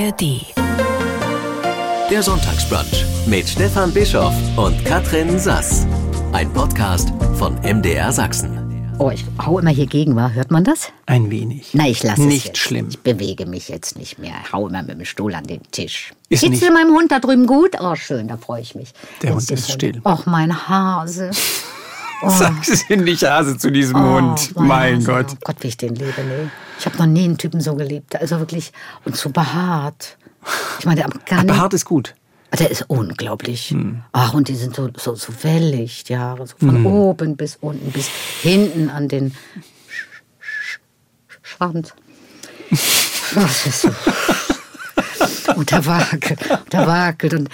ARD. Der Sonntagsbrunch mit Stefan Bischoff und Katrin Sass. Ein Podcast von MDR Sachsen. Oh, ich hau immer hier gegen, war. Hört man das? Ein wenig. Na, ich lasse es Nicht jetzt. schlimm. Ich bewege mich jetzt nicht mehr. Hau immer mit dem Stuhl an den Tisch. Ist Geht's nicht- meinem Hund da drüben gut? Oh, schön, da freue ich mich. Der Jetzt Hund ist still. Och, mein Hase. Sag es nicht Hase zu diesem Oh, Hund. Mein Hase. Gott. Oh Gott, wie ich den liebe, nee. Ich habe noch nie einen Typen so geliebt. Also wirklich, und so behaart. Ich meine, der kann Aber hart ist gut. Der ist unglaublich. Hm. Ach, und die sind so, so, so wellig, die Haare. So von oben bis unten, bis hinten an den Sch- Sch- Schwanz. Das ist so. Und er wackelt, und er wackelt und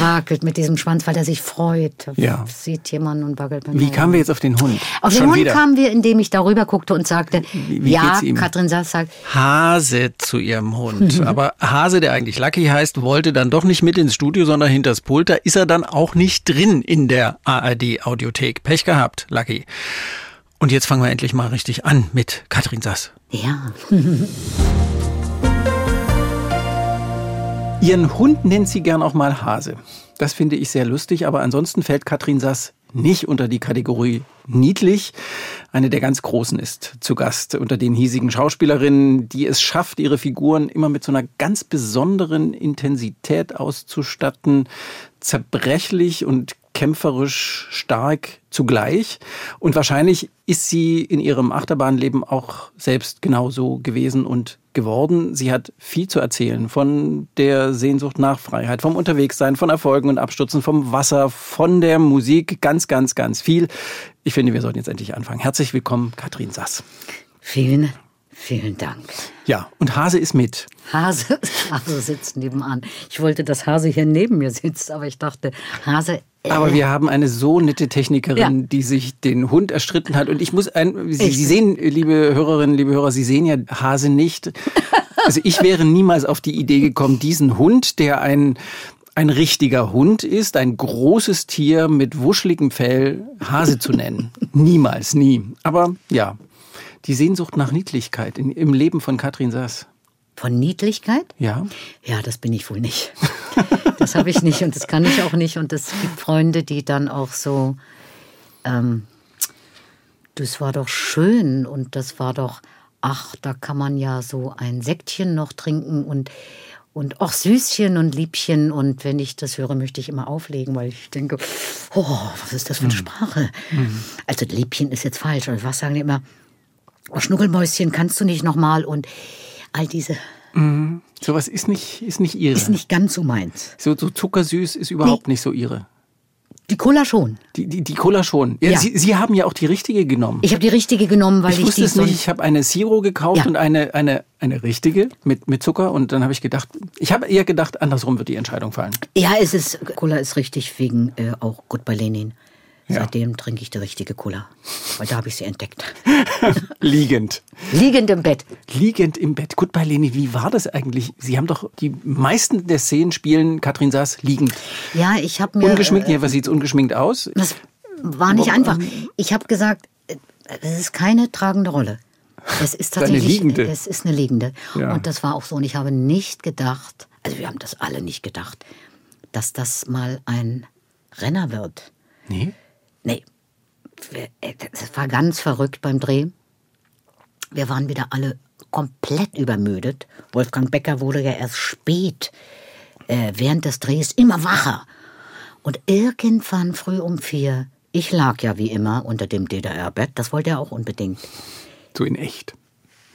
wackelt mit diesem Schwanz, weil er sich freut. Ja. Sieht jemand und wackelt. Wie kamen wir jetzt auf den Hund? Auf den Schon Hund wieder. kamen wir, indem ich darüber guckte und sagte, wie ja, geht's ihm? Katrin Sass sagt, Hase zu ihrem Hund. Aber Hase, der eigentlich Lucky heißt, wollte dann doch nicht mit ins Studio, sondern hinters Pult. Da ist er dann auch nicht drin in der ARD-Audiothek. Pech gehabt, Lucky. Und jetzt fangen wir endlich mal richtig an mit Katrin Sass. ja, Ihren Hund nennt sie gern auch mal Hase. Das finde ich sehr lustig, aber ansonsten fällt Katrin Sass nicht unter die Kategorie niedlich. Eine der ganz Großen ist zu Gast unter den hiesigen Schauspielerinnen, die es schafft, ihre Figuren immer mit so einer ganz besonderen Intensität auszustatten, zerbrechlich und kämpferisch stark zugleich. Und wahrscheinlich ist sie in ihrem Achterbahnleben auch selbst genauso gewesen und geworden. Sie hat viel zu erzählen von der Sehnsucht nach Freiheit, vom Unterwegssein, von Erfolgen und Abstürzen, vom Wasser, von der Musik, ganz, ganz, ganz viel. Ich finde, wir sollten jetzt endlich anfangen. Herzlich willkommen, Katrin Sass. vielen, vielen Dank. Ja, und Hase ist mit. Hase, Hase sitzt nebenan. Ich wollte, dass Hase hier neben mir sitzt, aber ich dachte, Hase. Aber wir haben eine so nette Technikerin, Ja. die sich den Hund erstritten hat. Und ich muss ein, Sie, Sie sehen, liebe Hörerinnen, liebe Hörer, Sie sehen ja Hase nicht. Also ich wäre niemals auf die Idee gekommen, diesen Hund, der ein, ein richtiger Hund ist, ein großes Tier mit wuscheligem Fell, Hase zu nennen. Niemals, nie. Aber ja, die Sehnsucht nach Niedlichkeit in, im Leben von Katrin Sass. Von Niedlichkeit? Ja, Ja, das bin ich wohl nicht. Das habe ich nicht und das kann ich auch nicht. Und es gibt Freunde, die dann auch so, ähm, das war doch schön und das war doch, ach, da kann man ja so ein Sektchen noch trinken und und auch Süßchen und Liebchen. Und wenn ich das höre, möchte ich immer auflegen, weil ich denke, oh, was ist das für eine Sprache? Also Liebchen ist jetzt falsch. Und was sagen die immer? Oh, Schnuckelmäuschen, kannst du nicht nochmal? Und all diese sowas ist nicht, ist nicht ihre. ist nicht ganz so meins. so, so zuckersüß ist überhaupt nicht so ihre. Die Cola schon. Die, die, die Cola schon. Ja, Ja. Sie, Sie haben ja auch die richtige genommen. Ich habe die richtige genommen, weil ich ich, wusste es nicht. Ich habe eine Zero gekauft Ja. und eine, eine, eine richtige mit, mit Zucker. Und dann habe ich gedacht, ich habe eher gedacht, andersrum wird die Entscheidung fallen. Ja, es ist Cola ist richtig wegen äh, auch Goodbye Lenin. Ja. Seitdem trinke ich die richtige Cola, weil da habe ich sie entdeckt. Liegend. Liegend im Bett. Liegend im Bett. Gut bei Leni, wie war das eigentlich? Sie haben doch die meisten der Szenen spielen Katrin Saas liegend. Ja, ich habe mir Ungeschminkt, äh, ja, was sieht's ungeschminkt aus? das war nicht einfach. Ich habe gesagt, äh, es ist keine tragende Rolle. Es ist Eine tatsächlich liegende. es ist eine liegende. Ja. Und das war auch so und ich habe nicht gedacht, also wir haben das alle nicht gedacht, dass das mal ein Renner wird. Nee. Nee, wir- äh, das war ganz verrückt beim Dreh. Wir waren wieder alle komplett übermüdet. Wolfgang Becker wurde ja erst spät äh, während des Drehs immer wacher. Und irgendwann früh um vier, ich lag ja wie immer unter dem DDR-Bett, das wollte er auch unbedingt. So in echt.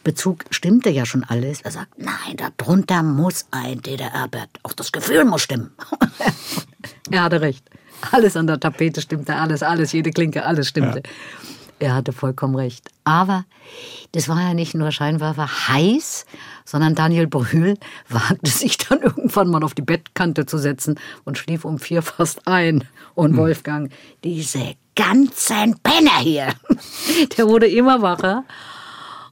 Bezug stimmte ja schon alles. Er sagt, nein, da drunter muss ein DDR-Bett. Auch das Gefühl muss stimmen. er hatte recht. Alles an der Tapete stimmte, alles, alles, jede Klinke, alles stimmte. Er hatte vollkommen recht. Aber das war ja nicht nur Scheinwerfer heiß, sondern Daniel Brühl wagte sich dann irgendwann mal auf die Bettkante zu setzen und schlief um vier fast ein. Und Wolfgang, diese ganzen Penner hier, der wurde immer wacher.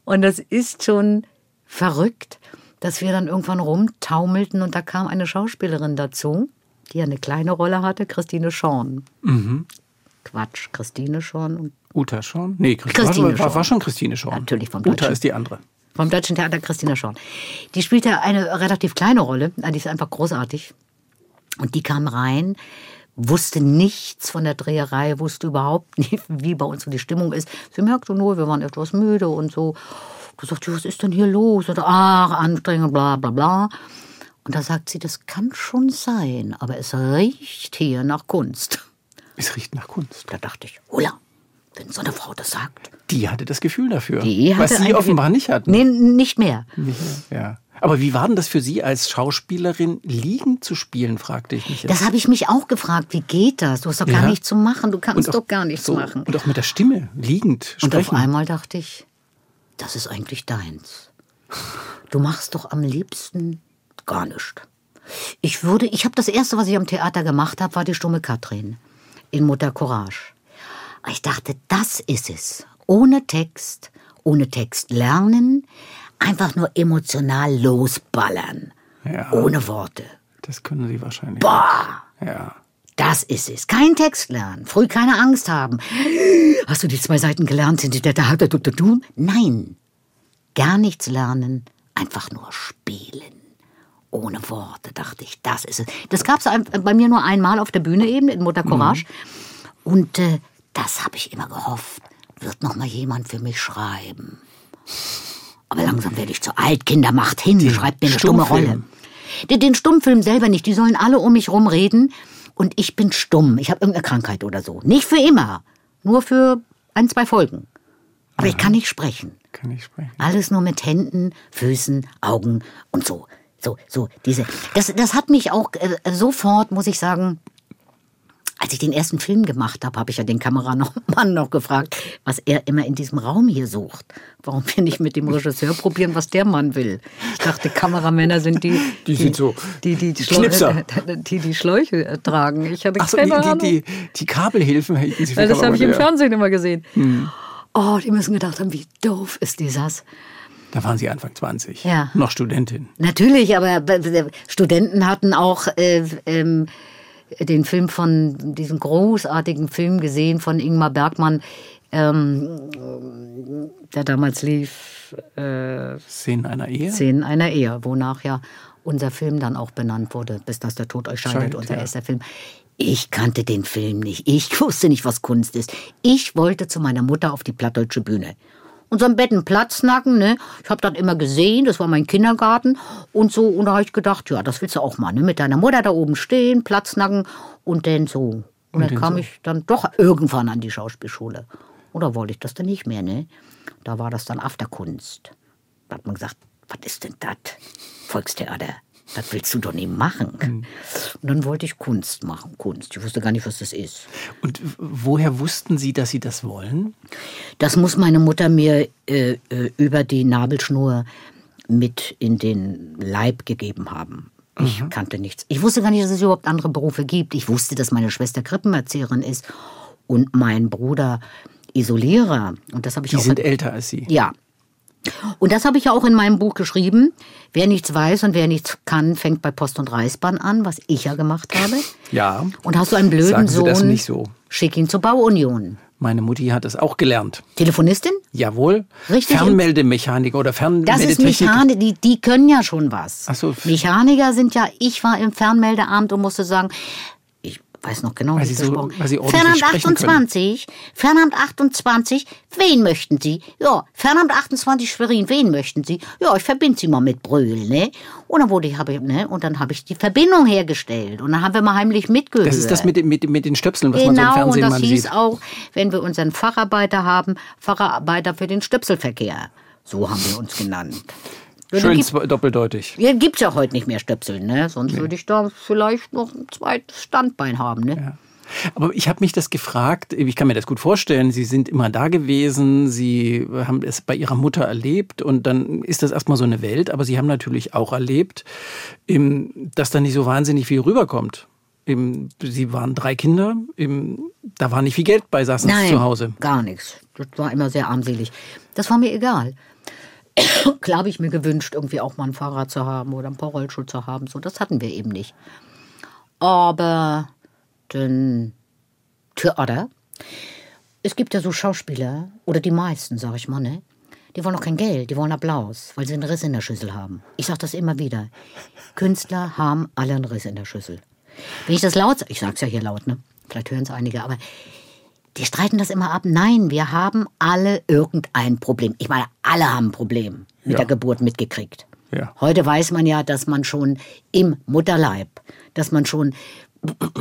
Und das ist schon verrückt, dass wir dann irgendwann rumtaumelten und da kam eine Schauspielerin dazu, die eine kleine Rolle hatte, Christine Schorn. Quatsch, Christine Schorn und Uta schon? Nee, Christine, Christine war, war, Schorn. war schon Christine schon. Natürlich vom Uta Deutschen. ist die andere. Vom Deutschen Theater Christina Schorn. Die spielte eine relativ kleine Rolle, die ist einfach großartig. Und die kam rein, wusste nichts von der Dreherei, wusste überhaupt nicht, wie bei uns so die Stimmung ist. Sie merkte nur, wir waren etwas müde und so. Du sagst, was ist denn hier los? Und ach, anstrengend, bla bla bla. Und da sagt sie, das kann schon sein, aber es riecht hier nach Kunst. Es riecht nach Kunst. Da dachte ich, hola, wenn so eine Frau das sagt. Die hatte das Gefühl dafür. Die was Sie offenbar nicht hatten. Nee, nicht mehr. Ja. Aber wie war denn das für Sie als Schauspielerin, liegend zu spielen, fragte ich mich jetzt. Das habe ich mich auch gefragt. Wie geht das? Du hast doch gar Ja. nichts zu machen. Du kannst auch doch gar nichts so, machen. Und auch mit der Stimme, liegend Und auf sprechen. einmal dachte ich, das ist eigentlich deins. Du machst doch am liebsten gar nichts. Ich würde, ich habe das erste, was ich am Theater gemacht habe, war die stumme Katrin in Mutter Courage. Ich dachte, das ist es. Ohne Text, ohne Text lernen, einfach nur emotional losballern. Ja. Ohne Worte. Das können Sie wahrscheinlich. Boah! Ja. Das ist es. Kein Text lernen. Früh keine Angst haben. Hast du die zwei Seiten gelernt? Sind die da? Nein. Gar nichts lernen. Einfach nur spielen. Ohne Worte, dachte ich. Das ist es. Das gab es bei mir nur einmal auf der Bühne eben, in Mutter Courage. Und äh, das habe ich immer gehofft. Wird noch mal jemand für mich schreiben. Aber langsam werde ich zu alt. Kinder, macht hin. Schreibt mir eine stumme Stummfilm. Rolle. Den, den Stummfilm selber nicht. Die sollen alle um mich rumreden. Und ich bin stumm. Ich habe irgendeine Krankheit oder so. Nicht für immer. Nur für ein, zwei Folgen. Aber ich kann nicht sprechen. Kann ich sprechen. Alles nur mit Händen, Füßen, Augen und so. So, so, diese. Das, das hat mich auch äh, sofort, muss ich sagen, als ich den ersten Film gemacht habe, habe ich ja den Kameramann noch gefragt, was er immer in diesem Raum hier sucht. Warum wir nicht mit dem Regisseur probieren, was der Mann will? Ich dachte, Kameramänner sind die, Die sind so die die, die, Knipser. Schläuche, die, die Schläuche äh, tragen. Ich hatte Ach so, keine die, Ahnung. die, die, die Kabelhilfen hielten Sie für das habe ich im. Fernsehen immer gesehen. Hm. Oh, die müssen gedacht haben, wie doof ist dieses. Da waren Sie Anfang 20. Ja. Noch Studentin. Natürlich, aber Studenten hatten auch äh, ähm, den Film von diesem großartigen Film gesehen von Ingmar Bergmann, ähm, der damals lief, äh, Szenen einer Ehe. Szenen einer Ehe, wonach ja unser Film dann auch benannt wurde, bis dass der Tod euch scheidet, Scheidet, unser ja. erster Film. Ich kannte den Film nicht. Ich wusste nicht, was Kunst ist. Ich wollte zu meiner Mutter auf die plattdeutsche Bühne. Und so am Bett einen Platznacken, ne? Ich habe das immer gesehen, das war mein Kindergarten und so. Und da habe ich gedacht, ja, das willst du auch mal, ne? Mit deiner Mutter da oben stehen, Platznacken und dann so. Und, dann kam ich dann doch irgendwann an die Schauspielschule. Oder wollte ich das dann nicht mehr, ne? Da war das dann Afterkunst. Da hat man gesagt, was ist denn das? Volkstheater. Das willst du doch nicht machen. Und dann wollte ich Kunst machen. Kunst. Ich wusste gar nicht, was das ist. Und woher wussten Sie, dass Sie das wollen? Das muss meine Mutter mir äh, äh, über die Nabelschnur mit in den Leib gegeben haben. Ich kannte nichts. Ich wusste gar nicht, dass es überhaupt andere Berufe gibt. Ich wusste, dass meine Schwester Krippenerzieherin ist und mein Bruder Isolierer. Und das habe ich Die auch sind älter als Sie. ja. Und das habe ich ja auch in meinem Buch geschrieben. Wer nichts weiß und wer nichts kann, fängt bei Post und Reichsbahn an, was ich ja gemacht habe. Ja. Und hast du einen blöden Sagen Sie Sohn, das nicht so. schick ihn zur Bauunion. Meine Mutti hat es auch gelernt. Telefonistin? Jawohl. Richtig. Fernmeldemechaniker oder Das Fernmeldetechnik. ist Mechanik, die, die können ja schon was. Ach so. Mechaniker sind ja, ich war im Fernmeldeamt und musste sagen, weiß noch genau, Weil wie Sie ich so- gesprochen weil Sie Fernamt sprechen können. 28, Fernamt 28, wen möchten Sie? Ja, Fernamt 28 Schwerin, wen möchten Sie? Ja, ich verbinde Sie mal mit Brühl, ne? Und dann wurde ich, habe ich, ne? Und dann habe ich die Verbindung hergestellt und dann haben wir mal heimlich mitgehört. Das ist das mit, den- mit, mit den Stöpseln, was man so im Genau, und Fernsehen das mal hieß sieht. auch, wenn wir unseren Facharbeiter haben, Facharbeiter für den Stöpselverkehr. So haben wir uns genannt. Ja, Schön gibt- doppeldeutig. ja, gibt's ja heute nicht mehr Stöpsel, ne? Sonst würde ich da vielleicht noch ein zweites Standbein haben, ne? Aber ich habe mich das gefragt, ich kann mir das gut vorstellen, Sie sind immer da gewesen, Sie haben es bei Ihrer Mutter erlebt und dann ist das erstmal so eine Welt, aber Sie haben natürlich auch erlebt, dass da nicht so wahnsinnig viel rüberkommt. Sie waren drei Kinder, da war nicht viel Geld bei, saßen Sie zu Hause. gar nichts. Das war immer sehr armselig. Das war mir egal. Klar habe ich mir gewünscht, irgendwie auch mal ein Fahrrad zu haben oder ein paar Rollschuhe zu haben. So, das hatten wir eben nicht. Aber den Theater, es gibt ja so Schauspieler, oder die meisten, sag ich mal, ne? Die wollen auch kein Geld, die wollen Applaus, weil sie einen Riss in der Schüssel haben. Ich sage das immer wieder. Künstler haben alle einen Riss in der Schüssel. Wenn ich das laut sage, ich sag's ja hier laut, ne? Vielleicht hören es einige, aber die streiten das immer ab. Nein, wir haben alle irgendein Problem. Ich meine, alle haben ein Problem mit Ja. der Geburt mitgekriegt. Ja. Heute weiß man ja, dass man schon im Mutterleib, dass man schon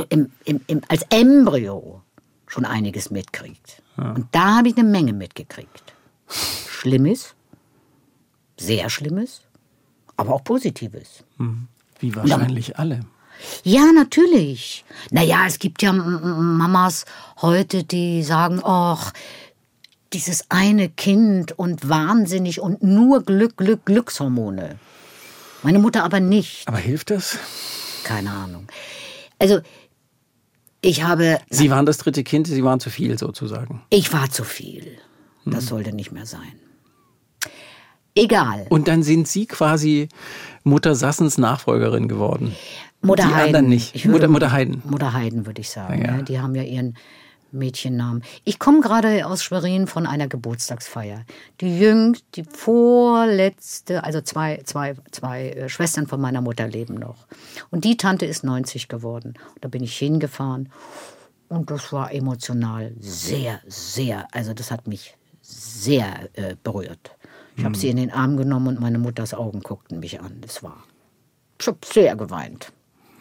im, im, im, als Embryo schon einiges mitkriegt. Und da habe ich eine Menge mitgekriegt. Schlimmes, sehr Schlimmes, aber auch Positives. Wie wahrscheinlich alle. Ja, natürlich. Naja, es gibt ja Mamas heute, die sagen, ach, dieses eine Kind und wahnsinnig und nur Glück, Glück, Glückshormone. Meine Mutter aber nicht. Aber hilft das? Keine Ahnung. Also, ich habe, Sie waren das dritte Kind, Sie waren zu viel sozusagen. ich war zu viel. Das sollte nicht mehr sein. Egal. Und dann sind Sie quasi Mutter Sassens Nachfolgerin geworden. Mutter die Heiden. anderen nicht. Ich würde- Mutter, Mutter Heiden. Mutter Heiden, würde ich sagen. Ja. Ja. Die haben ja ihren Mädchennamen. Ich komme gerade aus Schwerin von einer Geburtstagsfeier. Die jüngste, die vorletzte, also zwei, zwei, zwei äh, Schwestern von meiner Mutter leben noch. Und die Tante ist 90 geworden. Und da bin ich hingefahren. Und das war emotional sehr, sehr, also das hat mich sehr äh, berührt. Ich habe sie in den Arm genommen und meine Mutters Augen guckten mich an. Das war, ich habe sehr geweint.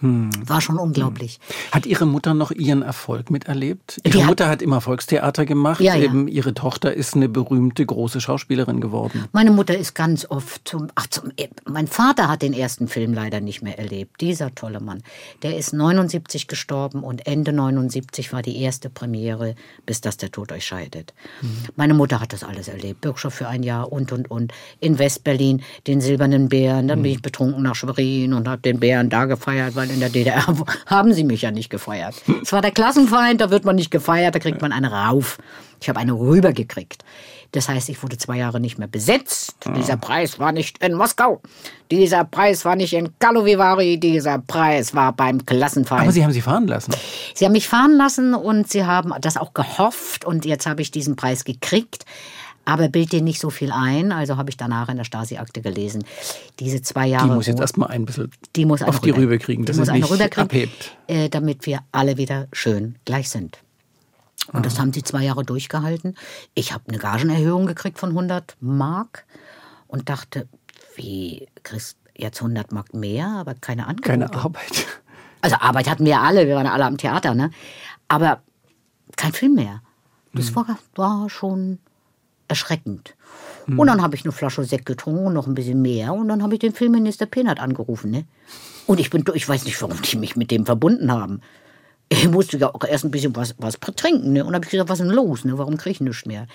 War schon unglaublich. Hat Ihre Mutter noch ihren Erfolg miterlebt? Die Ihre hat- Mutter hat immer Volkstheater gemacht. Ja, ja. Ihre Tochter ist eine berühmte große Schauspielerin geworden. Meine Mutter ist ganz oft zum, ach, zum, mein Vater hat den ersten Film leider nicht mehr erlebt. Dieser tolle Mann. Der ist 79 gestorben und Ende 79 war die erste Premiere, bis das der Tod euch scheidet. Meine Mutter hat das alles erlebt. Bürgschaft für ein Jahr und, und, und. In Westberlin den silbernen Bären. Dann bin ich betrunken nach Schwerin und habe den Bären da gefeiert, weil in der DDR haben sie mich ja nicht gefeiert. Es war der Klassenfeind, da wird man nicht gefeiert, da kriegt man eine rauf. Ich habe eine rübergekriegt. Das heißt, ich wurde zwei Jahre nicht mehr besetzt. Dieser Preis war nicht in Moskau. Dieser Preis war nicht in Kalovivari. Dieser Preis war beim Klassenfeind. Aber Sie haben sie fahren lassen. Sie haben mich fahren lassen und sie haben das auch gehofft und jetzt habe ich diesen Preis gekriegt. Aber bild dir nicht so viel ein, also habe ich danach in der Stasi-Akte gelesen. Diese zwei Jahre. Die muss jetzt erstmal ein bisschen die muss auf die rüber- Rübe kriegen, dass es nicht rüberkriegen, abhebt. Äh, damit wir alle wieder schön gleich sind. Und das haben sie zwei Jahre durchgehalten. Ich habe eine Gagenerhöhung gekriegt von 100 Mark und dachte, wie kriegst jetzt 100 Mark mehr, aber keine Angebote. Keine Arbeit. Also Arbeit hatten wir alle, wir waren alle am Theater, ne? Aber kein Film mehr. Das war, war schon erschreckend. Und dann habe ich eine Flasche Sekt getrunken und noch ein bisschen mehr. Und dann habe ich den Filmminister Penert angerufen. Ne? Und ich bin, ich weiß nicht, warum die mich mit dem verbunden haben. Ich musste ja auch erst ein bisschen was, was trinken. Ne? Und habe ich gesagt, was ist denn los? Ne? Warum kriege ich nichts mehr?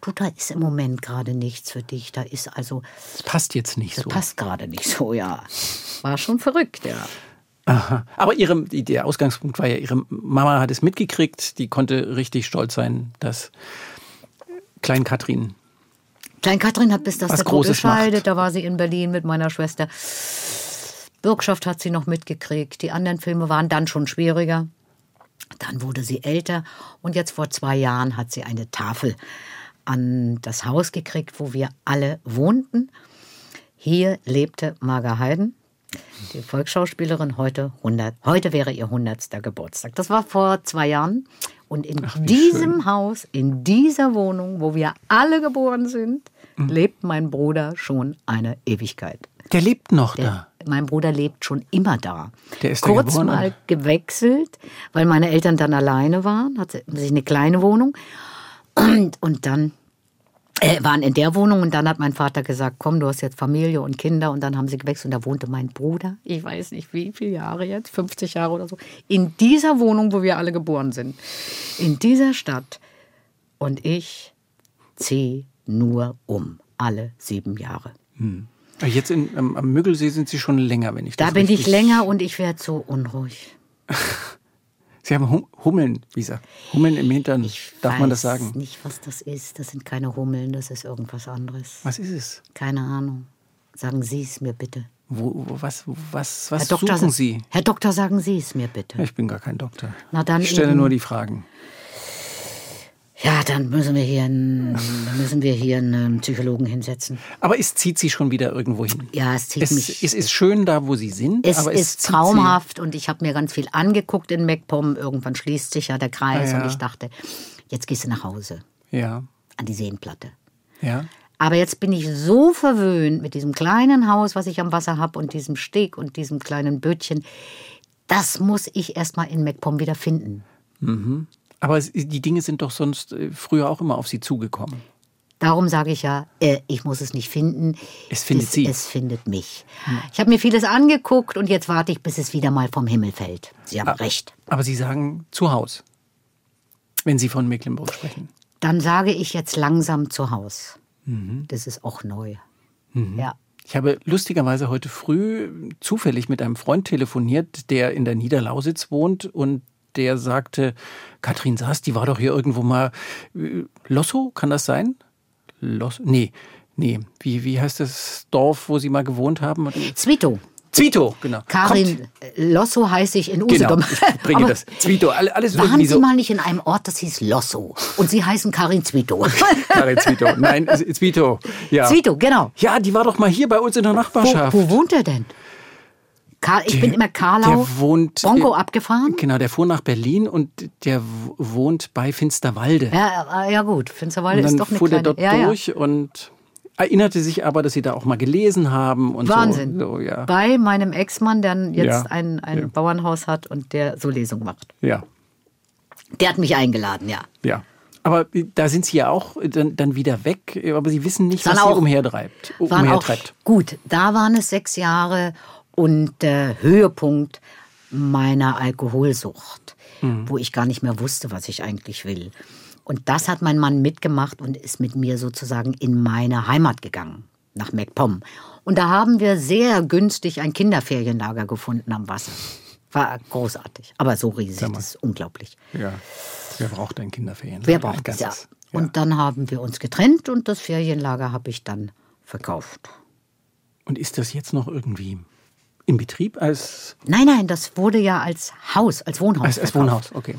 Du, da ist im Moment gerade nichts für dich. Da ist also, Das passt jetzt nicht das so. passt gerade nicht so, ja. War schon verrückt, ja. Aha. Aber ihre, der Ausgangspunkt war ja, ihre Mama hat es mitgekriegt, die konnte richtig stolz sein, dass Klein Katrin Klein Katrin hat bis das Was der entscheidet. macht. Da war sie in Berlin mit meiner Schwester. Bürgschaft hat sie noch mitgekriegt. Die anderen Filme waren dann schon schwieriger. Dann wurde sie älter und jetzt vor zwei Jahren hat sie eine Tafel an das Haus gekriegt, wo wir alle wohnten. Hier lebte Marga Heiden, die Volksschauspielerin, heute 100. Heute wäre ihr 100. Geburtstag. Das war vor zwei Jahren. Und in wie diesem schön. Haus, in dieser Wohnung, wo wir alle geboren sind, Mhm. lebt mein Bruder schon eine Ewigkeit. Der lebt noch Der, da. Mein Bruder lebt schon immer da. Der ist da Kurz geboren mal gewechselt, weil meine Eltern dann alleine waren, hat sich eine kleine Wohnung. Und, und dann äh, waren in der Wohnung und dann hat mein Vater gesagt, komm, du hast jetzt Familie und Kinder und dann haben sie gewechselt und da wohnte mein Bruder, ich weiß nicht wie viele Jahre jetzt, 50 Jahre oder so, in dieser Wohnung, wo wir alle geboren sind, in dieser Stadt und ich ziehe nur um, alle sieben Jahre. Jetzt in, am, am Müggelsee sind Sie schon länger, wenn ich das Da bin ich länger und ich werde so unruhig. Sie haben Hum Hummeln, Lisa. Hummeln im Hintern. Ich Darf weiß man das sagen? nicht, was das ist. Das sind keine Hummeln, das ist irgendwas anderes. Was ist es? Keine Ahnung. Sagen Sie es mir bitte. Wo, wo, was was, was Herr Doktor, suchen Sie? Herr Doktor, sagen Sie es mir bitte. Ich bin gar kein Doktor. Na dann ich stelle eben- nur die Fragen. Ja, dann müssen wir hier einen, müssen wir hier einen Psychologen hinsetzen. Aber es zieht Sie schon wieder irgendwo hin. Ja, es zieht Es, mich. es ist schön da, wo Sie sind, Es aber ist es traumhaft und ich habe mir ganz viel angeguckt in MacPom. Irgendwann schließt sich ja der Kreis ja. und ich dachte, jetzt gehst du nach Hause Sie. Ja, an die Seenplatte. ja. Aber jetzt bin ich so verwöhnt mit diesem kleinen Haus, was ich am Wasser habe und diesem Steg und diesem kleinen Bötchen. Das muss ich erstmal in MacPom wieder finden. Aber es, die Dinge sind doch sonst äh, früher auch immer auf Sie zugekommen. Darum sage ich ja, äh, ich muss es nicht finden. Es findet es, Sie. Hm. Es findet mich. Ich habe mir vieles angeguckt und jetzt warte ich, bis es wieder mal vom Himmel fällt. Sie haben Ah. recht. Aber Sie sagen zu Haus, wenn Sie von Mecklenburg sprechen. Dann sage ich jetzt langsam zu Haus. Mhm. Das ist auch neu. Ja. Ich habe lustigerweise heute früh zufällig mit einem Freund telefoniert, der in der Niederlausitz wohnt und der sagte, Katrin Saas, die war doch hier irgendwo mal äh, Losso, kann das sein? Losso? Nee, nee. Wie, wie heißt das Dorf, wo Sie mal gewohnt haben? Zwito. Zwito, genau. Karin Losso heiße ich in Kommt, genau, Usedom. ich bringe das. Zwito, alle- alles Waren irgendwie Sie so. mal nicht in einem Ort, das hieß Losso? Und Sie heißen Karin Zwito. Karin Zwito. Nein, Zwito. Ja. Zwito, genau. Ja, die war doch mal hier bei uns in der Wo, Nachbarschaft. wo wohnt er denn? Ka ich bin immer Karlau. Der wohnt. Bronco abgefahren? Genau, der fuhr nach Berlin und der wohnt bei Finsterwalde. Ja, äh, ja gut. Finsterwalde dann ist doch eine fuhr der kleine... dort ja, ja. durch und erinnerte sich aber, dass sie da auch mal gelesen haben und Wahnsinn. so. so ja. Bei meinem Ex-Mann, der jetzt Ja, ein, ein ja. Bauernhaus hat und der so Lesungen macht. ja, Der hat mich eingeladen, ja. ja. Aber da sind sie ja auch dann, dann wieder weg, aber sie wissen nicht, was Dann sie auch- umhertreibt. Waren auch, umhertreibt. gut, da waren es sechs Jahre und der Höhepunkt meiner Alkoholsucht, wo ich gar nicht mehr wusste, was ich eigentlich will. Und das hat mein Mann mitgemacht und ist mit mir sozusagen in meine Heimat gegangen, nach MacPom. Und da haben wir sehr günstig ein Kinderferienlager gefunden am Wasser. War großartig, aber so riesig, das ist unglaublich. Ja. Wer braucht ein Kinderferien? Wer braucht das? Ja. Und dann haben wir uns getrennt und das Ferienlager habe ich dann verkauft. Und ist das jetzt noch irgendwie in Betrieb als, Nein, nein, das wurde ja als Haus, als Wohnhaus. als, als. Wohnhaus? Okay.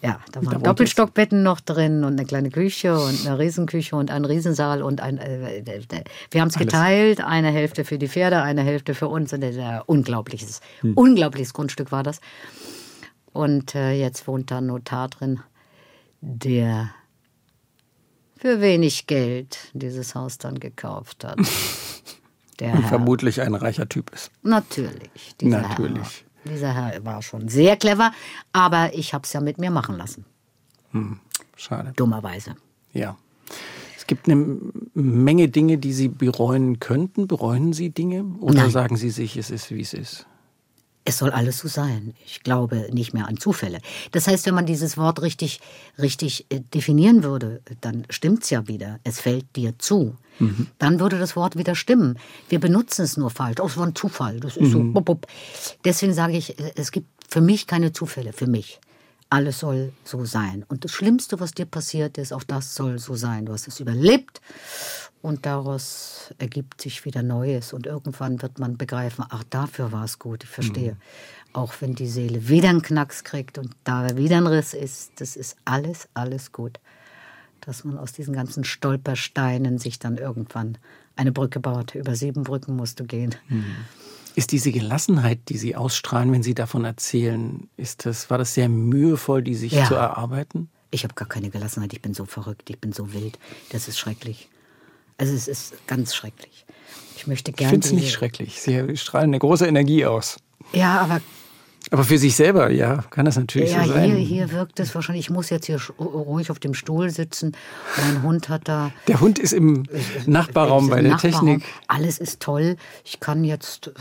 Ja, da waren Doppelstockbetten noch drin und eine kleine Küche und eine Riesenküche und ein Riesensaal und ein. Äh, äh, äh, wir haben es geteilt, eine Hälfte für die Pferde, eine Hälfte für uns und ein unglaubliches, Hm. unglaubliches Grundstück war das. Und äh, jetzt wohnt da ein Notar drin, der für wenig Geld dieses Haus dann gekauft hat. Der Und Herr. vermutlich ein reicher Typ ist. Natürlich. Dieser Natürlich. Herr, dieser Herr war schon sehr clever, aber ich habe es ja mit mir machen lassen. Schade. Dummerweise. Ja. Es gibt eine Menge Dinge, die Sie bereuen könnten. Bereuen Sie Dinge? Oder Nein. sagen Sie sich, es ist, wie es ist? Es soll alles so sein. Ich glaube nicht mehr an Zufälle. Das heißt, wenn man dieses Wort richtig, richtig äh, definieren würde, dann stimmt's ja wieder. Es fällt dir zu. Dann würde das Wort wieder stimmen. Wir benutzen es nur falsch. Oh, es war ein Zufall. Das ist so. Bup, bup. Deswegen sage ich, es gibt für mich keine Zufälle. Für mich. Alles soll so sein. Und das Schlimmste, was dir passiert ist, auch das soll so sein. Du hast es überlebt und daraus ergibt sich wieder Neues. Und irgendwann wird man begreifen, ach, dafür war es gut, ich verstehe. Auch wenn die Seele wieder einen Knacks kriegt und da wieder ein Riss ist, das ist alles, alles gut. Dass man aus diesen ganzen Stolpersteinen sich dann irgendwann eine Brücke baut. Über sieben Brücken musst du gehen. Ist diese Gelassenheit, die Sie ausstrahlen, wenn Sie davon erzählen, ist das, war das sehr mühevoll, die sich Ja. zu erarbeiten? Ich habe gar keine Gelassenheit, ich bin so verrückt, ich bin so wild. Das ist schrecklich. Also es ist ganz schrecklich. Ich möchte Ich gerne. finde es nicht schrecklich. Sie strahlen eine große Energie aus. Ja, aber Aber für sich selber, ja, kann das natürlich ja, so sein. hier, hier wirkt es wahrscheinlich. Ich muss jetzt hier ruhig auf dem Stuhl sitzen. Mein Hund hat da. Der Hund ist im Nachbarraum bei der Nachbarraum. Technik. Alles ist toll. Ich kann jetzt.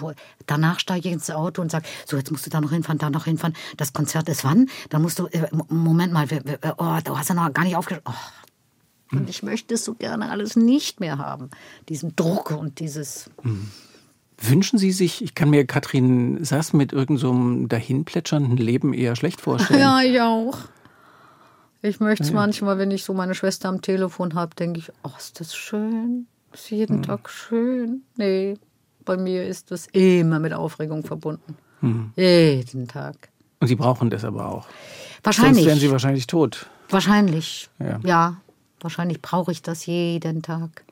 Danach steige ich ins Auto und sage: So, jetzt musst du da noch hinfahren, da noch hinfahren. Das Konzert ist wann? Dann musst du. Äh, Moment mal, wir- oh, du hast ja noch gar nicht aufgeschrieben. Oh. Und ich möchte es so gerne alles nicht mehr haben. Diesen Druck und dieses. Wünschen Sie sich, ich kann mir Katrin Sass mit irgendeinem so dahinplätschernden Leben eher schlecht vorstellen. Ja, ich auch. Ich möchte es manchmal, wenn ich so meine Schwester am Telefon habe, denke ich, ach, ist das schön? Ist jeden Tag schön? Nee, bei mir ist das immer mit Aufregung verbunden. Jeden Tag. Und Sie brauchen das aber auch. Wahrscheinlich. Sonst wären Sie wahrscheinlich tot. Wahrscheinlich. Ja. Ja, wahrscheinlich brauche ich das jeden Tag.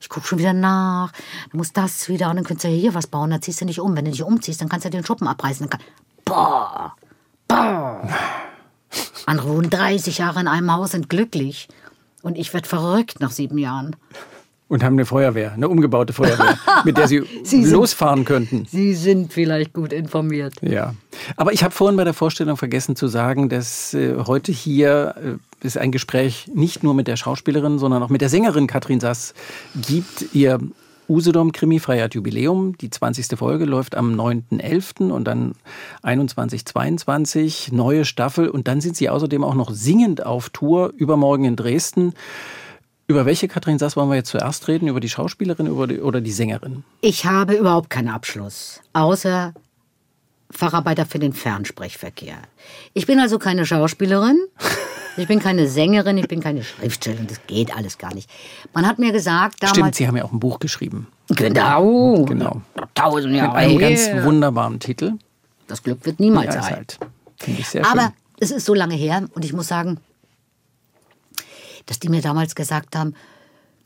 Ich gucke schon wieder nach. Dann muss das wieder und dann könntest du ja hier was bauen. Dann ziehst du nicht um. Wenn du dich umziehst, dann kannst du den Schuppen abreißen. Dann kann, boah, boah. Andere wohnen 30 Jahre in einem Haus, sind glücklich. Und ich werde verrückt nach sieben Jahren. Und haben eine Feuerwehr, eine umgebaute Feuerwehr, mit der sie, Sie sind- losfahren könnten. Sie sind vielleicht gut informiert. Ja, aber ich habe vorhin bei der Vorstellung vergessen zu sagen, dass äh, heute hier äh, es ein Gespräch nicht nur mit der Schauspielerin, sondern auch mit der Sängerin Katrin Sass gibt. Ihr Usedom Krimi Freiheit Jubiläum, die 20. Folge läuft am 9.11. und dann 21.22, neue Staffel und dann sind sie außerdem auch noch singend auf Tour übermorgen in Dresden. Über welche Katrin Sass wollen wir jetzt zuerst reden? Über die Schauspielerin über die, oder die Sängerin? Ich habe überhaupt keinen Abschluss, außer Facharbeiter für den Fernsprechverkehr. Ich bin also keine Schauspielerin, ich bin keine Sängerin, ich bin keine Schriftstellerin, das geht alles gar nicht. Man hat mir gesagt Stimmt, damals... Sie haben ja auch ein Buch geschrieben. Genau, Genau. tausend Mit Jahre einem her. ganz wunderbaren Titel. Das Glück wird niemals Ja, halt. Finde ich sehr Aber schön. es ist so lange her und ich muss sagen, dass die mir damals gesagt haben,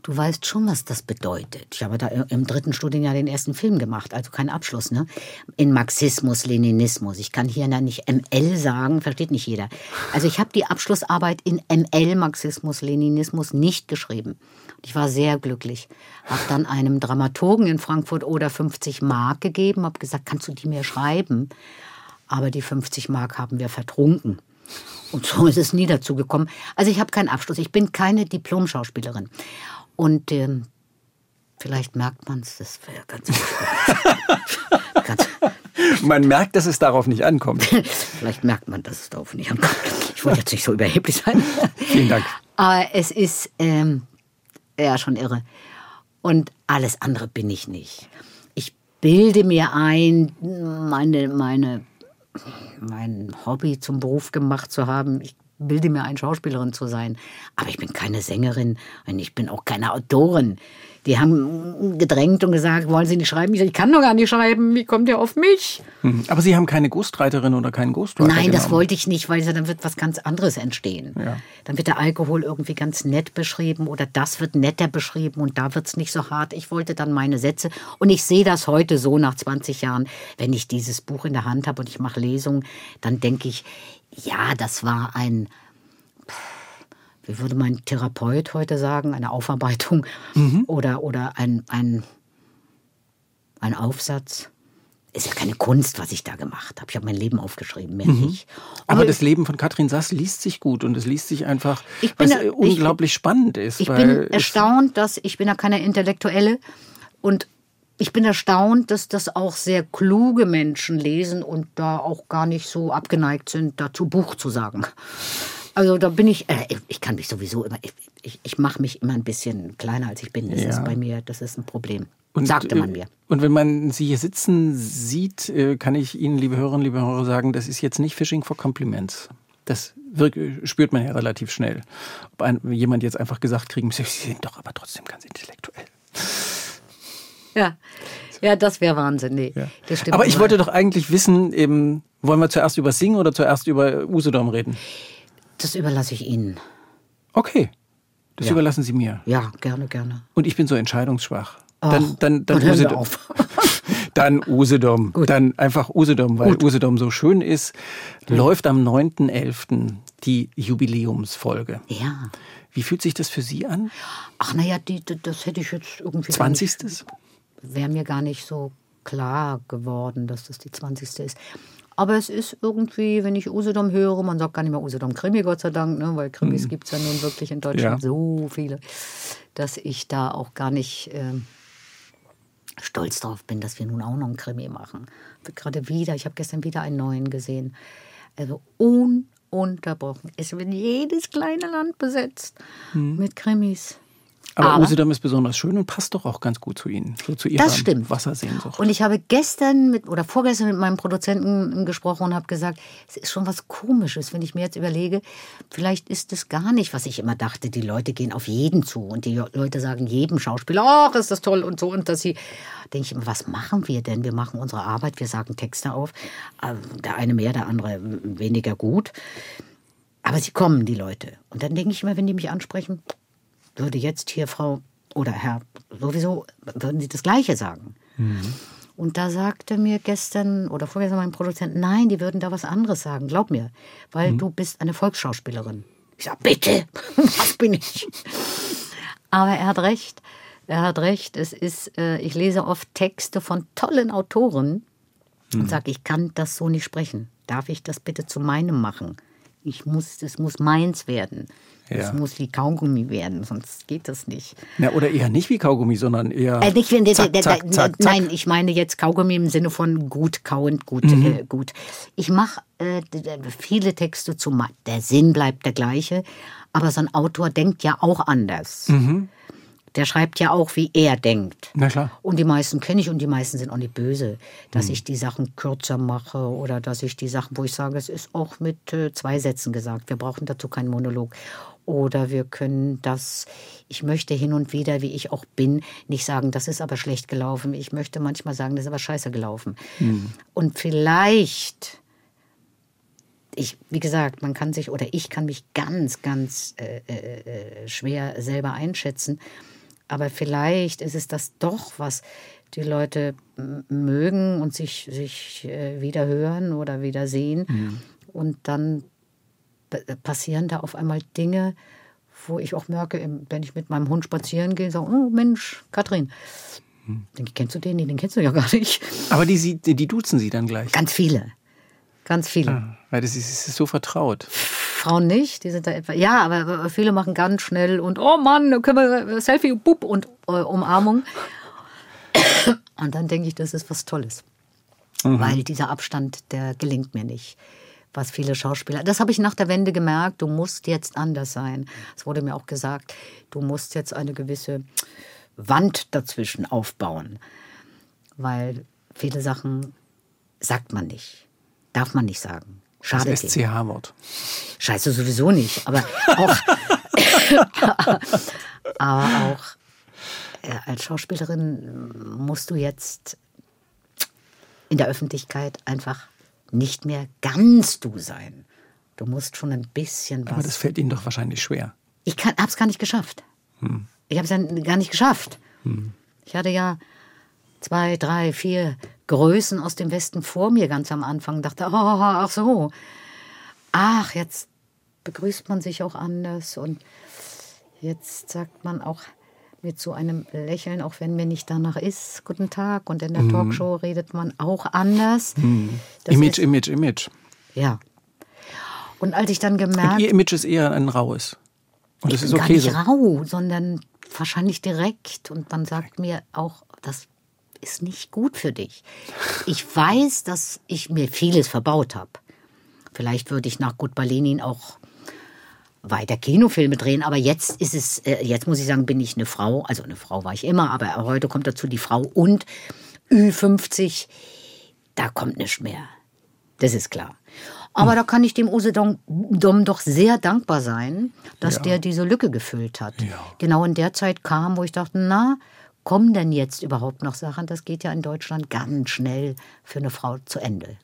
du weißt schon, was das bedeutet. Ich habe da im dritten Studienjahr den ersten Film gemacht, also kein Abschluss, ne? In Marxismus, Leninismus. Ich kann hier nicht ML sagen, versteht nicht jeder. Also ich habe die Abschlussarbeit in ML, Marxismus, Leninismus nicht geschrieben. Ich war sehr glücklich. Habe dann einem Dramaturgen in Frankfurt oder 50 Mark gegeben, habe gesagt, kannst du die mir schreiben? Aber die 50 Mark haben wir vertrunken. Und so ist es nie dazu gekommen. Also ich habe keinen Abschluss. Ich bin keine Diplom-Schauspielerin. Und ähm, vielleicht merkt man es, das wäre ganz, ganz Man merkt, dass es darauf nicht ankommt. Vielleicht merkt man, dass es darauf nicht ankommt. Ich wollte jetzt nicht so überheblich sein. Vielen Dank. Aber es ist ähm, ja schon irre. Und alles andere bin ich nicht. Ich bilde mir ein, meine, meine, mein Hobby zum Beruf gemacht zu haben. Ich bilde mir ein, Schauspielerin zu sein. Aber ich bin keine Sängerin und ich bin auch keine Autorin. Die haben gedrängt und gesagt, wollen Sie nicht schreiben? Ich, ich kann doch gar nicht schreiben. Wie kommt ihr auf mich? Hm. Aber Sie haben keine Ghostwriterin oder keinen Ghostwriter Nein, das genommen. wollte ich nicht, weil dann wird was ganz anderes entstehen. Ja. Dann wird der Alkohol irgendwie ganz nett beschrieben oder das wird netter beschrieben und da wird es nicht so hart. Ich wollte dann meine Sätze und ich sehe das heute so nach 20 Jahren, wenn ich dieses Buch in der Hand habe und ich mache Lesungen, dann denke ich, ja, das war ein, wie würde mein Therapeut heute sagen, eine Aufarbeitung oder, oder ein, ein, ein Aufsatz. Ist ja keine Kunst, was ich da gemacht habe. Ich habe mein Leben aufgeschrieben, mehr nicht. Aber das Leben von Katrin Sass liest sich gut und es liest sich einfach, Ich bin was da- unglaublich spannend ist. Ich bin erstaunt, dass ich bin ja keine Intellektuelle und ich bin erstaunt, dass das auch sehr kluge Menschen lesen und da auch gar nicht so abgeneigt sind, dazu Buch zu sagen. Also da bin ich, äh, ich kann mich sowieso immer, ich, ich, ich mache mich immer ein bisschen kleiner als ich bin. Das Ja. ist bei mir, das ist ein Problem. Und, Sagte man äh, mir. Und wenn man Sie hier sitzen sieht, äh, kann ich Ihnen, liebe Hörerinnen, liebe Hörer, sagen, das ist jetzt nicht Fishing for Compliments. Das spürt man ja relativ schnell. Ob ein, jemand jetzt einfach gesagt kriegen müsste, Sie sind doch aber trotzdem ganz intellektuell. Ja, ja das wäre Wahnsinn. Nee, Ja. das stimmt Aber ich wollte doch eigentlich wissen, eben, wollen wir zuerst über Singen oder zuerst über Usedom reden? Das überlasse ich Ihnen. Okay, das Ja. überlassen Sie mir. Ja, gerne, gerne. Und ich bin so entscheidungsschwach. Ach, Dann, dann, dann, dann Usedom. auf. dann Usedom. Gut. Dann einfach Usedom, weil Usedom so schön ist. Läuft am 9.11. die Jubiläumsfolge. Ja. Wie fühlt sich das für Sie an? Ach naja, das hätte ich jetzt irgendwie. gar nicht- 20. wäre mir gar nicht so klar geworden, dass das die 20. ist. Aber es ist irgendwie, wenn ich Usedom höre, man sagt gar nicht mehr Usedom Krimi, Gott sei Dank, ne, weil Krimis gibt es ja nun wirklich in Deutschland Ja. so viele, dass ich da auch gar nicht ähm, stolz drauf bin, dass wir nun auch noch einen Krimi machen. Gerade wieder, ich habe gestern wieder einen neuen gesehen. Also ununterbrochen. Es wird jedes kleine Land besetzt mit Krimis. Aber, Aber- Usedom ist besonders schön und passt doch auch ganz gut zu Ihnen. So zu Ihrer Das stimmt. Wassersehnsucht. Und ich habe gestern mit, oder vorgestern mit meinem Produzenten gesprochen und habe gesagt, es ist schon was Komisches, wenn ich mir jetzt überlege, vielleicht ist es gar nicht, was ich immer dachte. Die Leute gehen auf jeden zu und die Leute sagen jedem Schauspieler, ach, ist das toll und so. Und dass sie, denke ich immer, was machen wir denn? Wir machen unsere Arbeit, wir sagen Texte auf. Äh, Der eine mehr, der andere weniger gut. Aber sie kommen, die Leute. Und dann denke ich immer, wenn die mich ansprechen, würde jetzt hier Frau oder Herr sowieso, würden sie das Gleiche sagen. Und da sagte mir gestern oder vorgestern mein Produzent, nein, die würden da was anderes sagen, glaub mir, weil du bist eine Volksschauspielerin. Ich sag, bitte, was bin ich? Aber er hat recht. Er hat recht. Es ist, äh, ich lese oft Texte von tollen Autoren und sage, ich kann das so nicht sprechen. Darf ich das bitte zu meinem machen? Ich muss, es muss meins werden. Es Ja. muss wie Kaugummi werden, sonst geht das nicht. Ja, oder eher nicht wie Kaugummi, sondern eher. Äh, nicht, wenn der, zack, der, zack, der, zack, zack. Nein, ich meine jetzt Kaugummi im Sinne von gut kauend, gut, äh, gut. Ich mache äh, viele Texte zu. Der Sinn bleibt der gleiche, aber so ein Autor denkt ja auch anders. Der schreibt ja auch, wie er denkt. Na klar. Und die meisten kenne ich und die meisten sind auch nicht böse, dass ich die Sachen kürzer mache oder dass ich die Sachen, wo ich sage, es ist auch mit äh, zwei Sätzen gesagt. Wir brauchen dazu keinen Monolog. Oder wir können das, ich möchte hin und wieder, wie ich auch bin, nicht sagen, das ist aber schlecht gelaufen. Ich möchte manchmal sagen, das ist aber scheiße gelaufen. Und vielleicht ich, wie gesagt, man kann sich oder ich kann mich ganz, ganz äh, äh, äh, schwer selber einschätzen. Aber vielleicht ist es das doch, was die Leute mögen und sich, sich äh, wieder hören oder wieder sehen. Und dann passieren da auf einmal Dinge, wo ich auch merke, wenn ich mit meinem Hund spazieren gehe, sage, oh Mensch, Katrin, ich, kennst du den? Nee, den kennst du ja gar nicht. Aber die, die, duzen sie dann gleich. Ganz viele. Ganz viele. Weil das ist, das ist so vertraut. Frauen nicht, die sind da etwa, ja, aber viele machen ganz schnell und oh Mann, können wir äh, Selfie, bub und äh, Umarmung. Und dann denke ich, das ist was Tolles. Weil dieser Abstand, der gelingt mir nicht. Was viele Schauspieler, das habe ich nach der Wende gemerkt, du musst jetzt anders sein. Es wurde mir auch gesagt, du musst jetzt eine gewisse Wand dazwischen aufbauen. Weil viele Sachen sagt man nicht, darf man nicht sagen. Das Schade. dir. SCH-Wort. Scheiße sowieso nicht, aber auch, aber auch äh, als Schauspielerin musst du jetzt in der Öffentlichkeit einfach nicht mehr ganz du sein. Du musst schon ein bisschen Aber das was. fällt ihnen doch wahrscheinlich schwer. Ich habe es gar nicht geschafft. Ich habe es ja gar nicht geschafft. Ich hatte ja zwei, drei, vier Größen aus dem Westen vor mir ganz am Anfang. Dachte, oh, ach so. Ach, jetzt begrüßt man sich auch anders und jetzt sagt man auch mit so einem Lächeln, auch wenn mir nicht danach ist, guten Tag. Und in der Talkshow redet man auch anders. Das Image, ist, Image, Image. Ja. Und als ich dann Und gemerkt ihr Image ist eher ein raues. Und das ist bin gar okay nicht so. rau, sondern wahrscheinlich direkt. Und man sagt mir auch, das ist nicht gut für dich. Ich weiß, dass ich mir vieles verbaut habe. Vielleicht würde ich nach Gut Berlin auch weiter Kinofilme drehen, aber jetzt ist es, äh, jetzt muss ich sagen, bin ich eine Frau. Also eine Frau war ich immer, aber heute kommt dazu die Frau und Ü50, da kommt nichts mehr. Das ist klar. Aber da kann ich dem Usedom Dom doch sehr dankbar sein, dass Ja. der diese Lücke gefüllt hat. Ja. Genau in der Zeit kam, wo ich dachte, na, kommen denn jetzt überhaupt noch Sachen? Das geht ja in Deutschland ganz schnell für eine Frau zu Ende.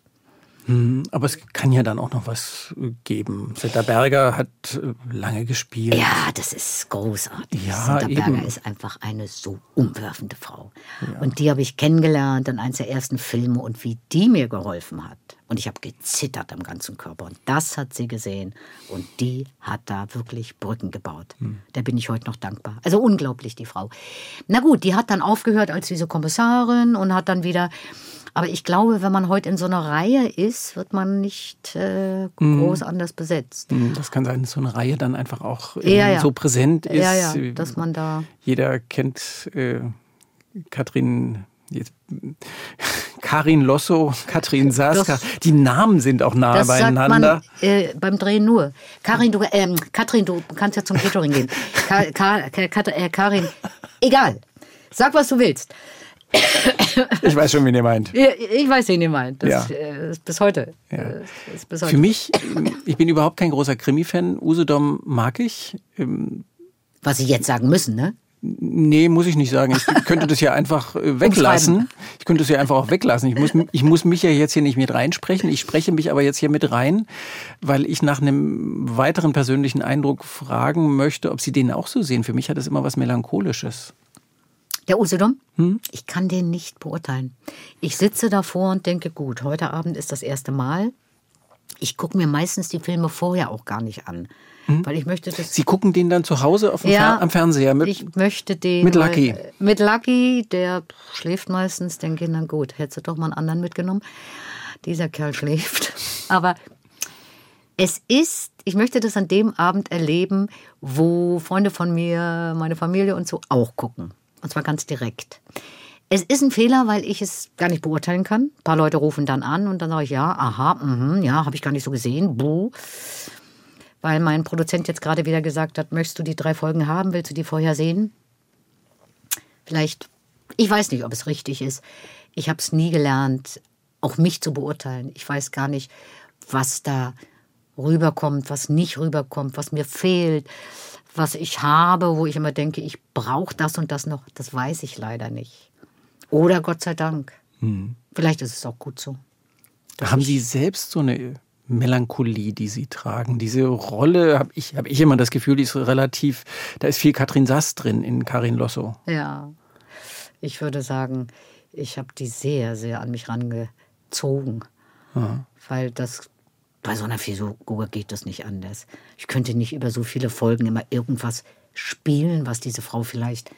Hm, Aber es kann ja dann auch noch was geben. Setta Berger hat äh, lange gespielt. Ja, das ist großartig. Ja, Senta Berger ist einfach eine so umwerfende Frau. Und die habe ich kennengelernt in eines der ersten Filme und wie die mir geholfen hat. Und ich habe gezittert am ganzen Körper. Und das hat sie gesehen. Und die hat da wirklich Brücken gebaut. Hm. Da bin ich heute noch dankbar. Also unglaublich, die Frau. Na gut, die hat dann aufgehört als diese Kommissarin und hat dann wieder. Aber ich glaube, wenn man heute in so einer Reihe ist, wird man nicht äh, Hm. groß anders besetzt. Hm, Das kann sein, dass so eine Reihe dann einfach auch Ja, ähm, ja. so präsent ist. Ja, ja, Äh, dass man da. Jeder kennt äh, Katrin, jetzt, Karin Losso, Katrin Saska. Das- Die Namen sind auch nahe Das sagt man beieinander. äh, beim Drehen nur. Karin, du, ähm, Katrin, du kannst ja zum Catering gehen. Ka, Ka, Ka, äh, Karin, egal. Sag, was du willst. Ich weiß schon, wen ihr meint. Ich, weiß, wen ihr meint. Das Ja. äh, ist bis heute. Ja. Ist bis heute. Für mich, ich bin überhaupt kein großer Krimi-Fan. Usedom mag ich. Ähm, Was sie jetzt sagen müssen, ne? Nee, muss ich nicht sagen. Ich könnte das ja einfach äh, weglassen. Ich könnte es ja einfach auch weglassen. Ich muss, ich muss mich ja jetzt hier nicht mit reinsprechen. Ich spreche mich aber jetzt hier mit rein, weil ich nach einem weiteren persönlichen Eindruck fragen möchte, ob Sie den auch so sehen. Für mich hat es immer was Melancholisches. Der Usedom? Hm? Ich kann den nicht beurteilen. Ich sitze davor und denke, gut, heute Abend ist das erste Mal. Ich gucke mir meistens die Filme vorher auch gar nicht an. Hm? Weil ich möchte das. Sie gucken den dann zu Hause auf dem ja, Fer am Fernseher mit? Ich möchte den. Mit Lucky. Weil, mit Lucky, der schläft meistens, den Kindern gut. Hättest du doch mal einen anderen mitgenommen. Dieser Kerl schläft. Aber es ist, ich möchte das an dem Abend erleben, wo Freunde von mir, meine Familie und so auch gucken. Und zwar ganz direkt. Es ist ein Fehler, weil ich es gar nicht beurteilen kann. Ein paar Leute rufen dann an und dann sage ich, ja, aha, mh, ja, habe ich gar nicht so gesehen. Buh weil mein Produzent jetzt gerade wieder gesagt hat, möchtest du die drei Folgen haben, willst du die vorher sehen? Vielleicht, ich weiß nicht, ob es richtig ist. Ich habe es nie gelernt, auch mich zu beurteilen. Ich weiß gar nicht, was da rüberkommt, was nicht rüberkommt, was mir fehlt, was ich habe, wo ich immer denke, ich brauche das und das noch. Das weiß ich leider nicht. Oder Gott sei Dank. Hm. Vielleicht ist es auch gut so. Haben Sie selbst so eine Melancholie, die sie tragen. Diese Rolle habe ich, hab ich immer das Gefühl, die ist relativ, da ist viel Katrin Sass drin in Karin Losso. Ja, ich würde sagen, ich habe die sehr, sehr an mich rangezogen. Aha. Weil das, bei so einer Figur geht das nicht anders. Ich könnte nicht über so viele Folgen immer irgendwas spielen, was diese Frau vielleicht,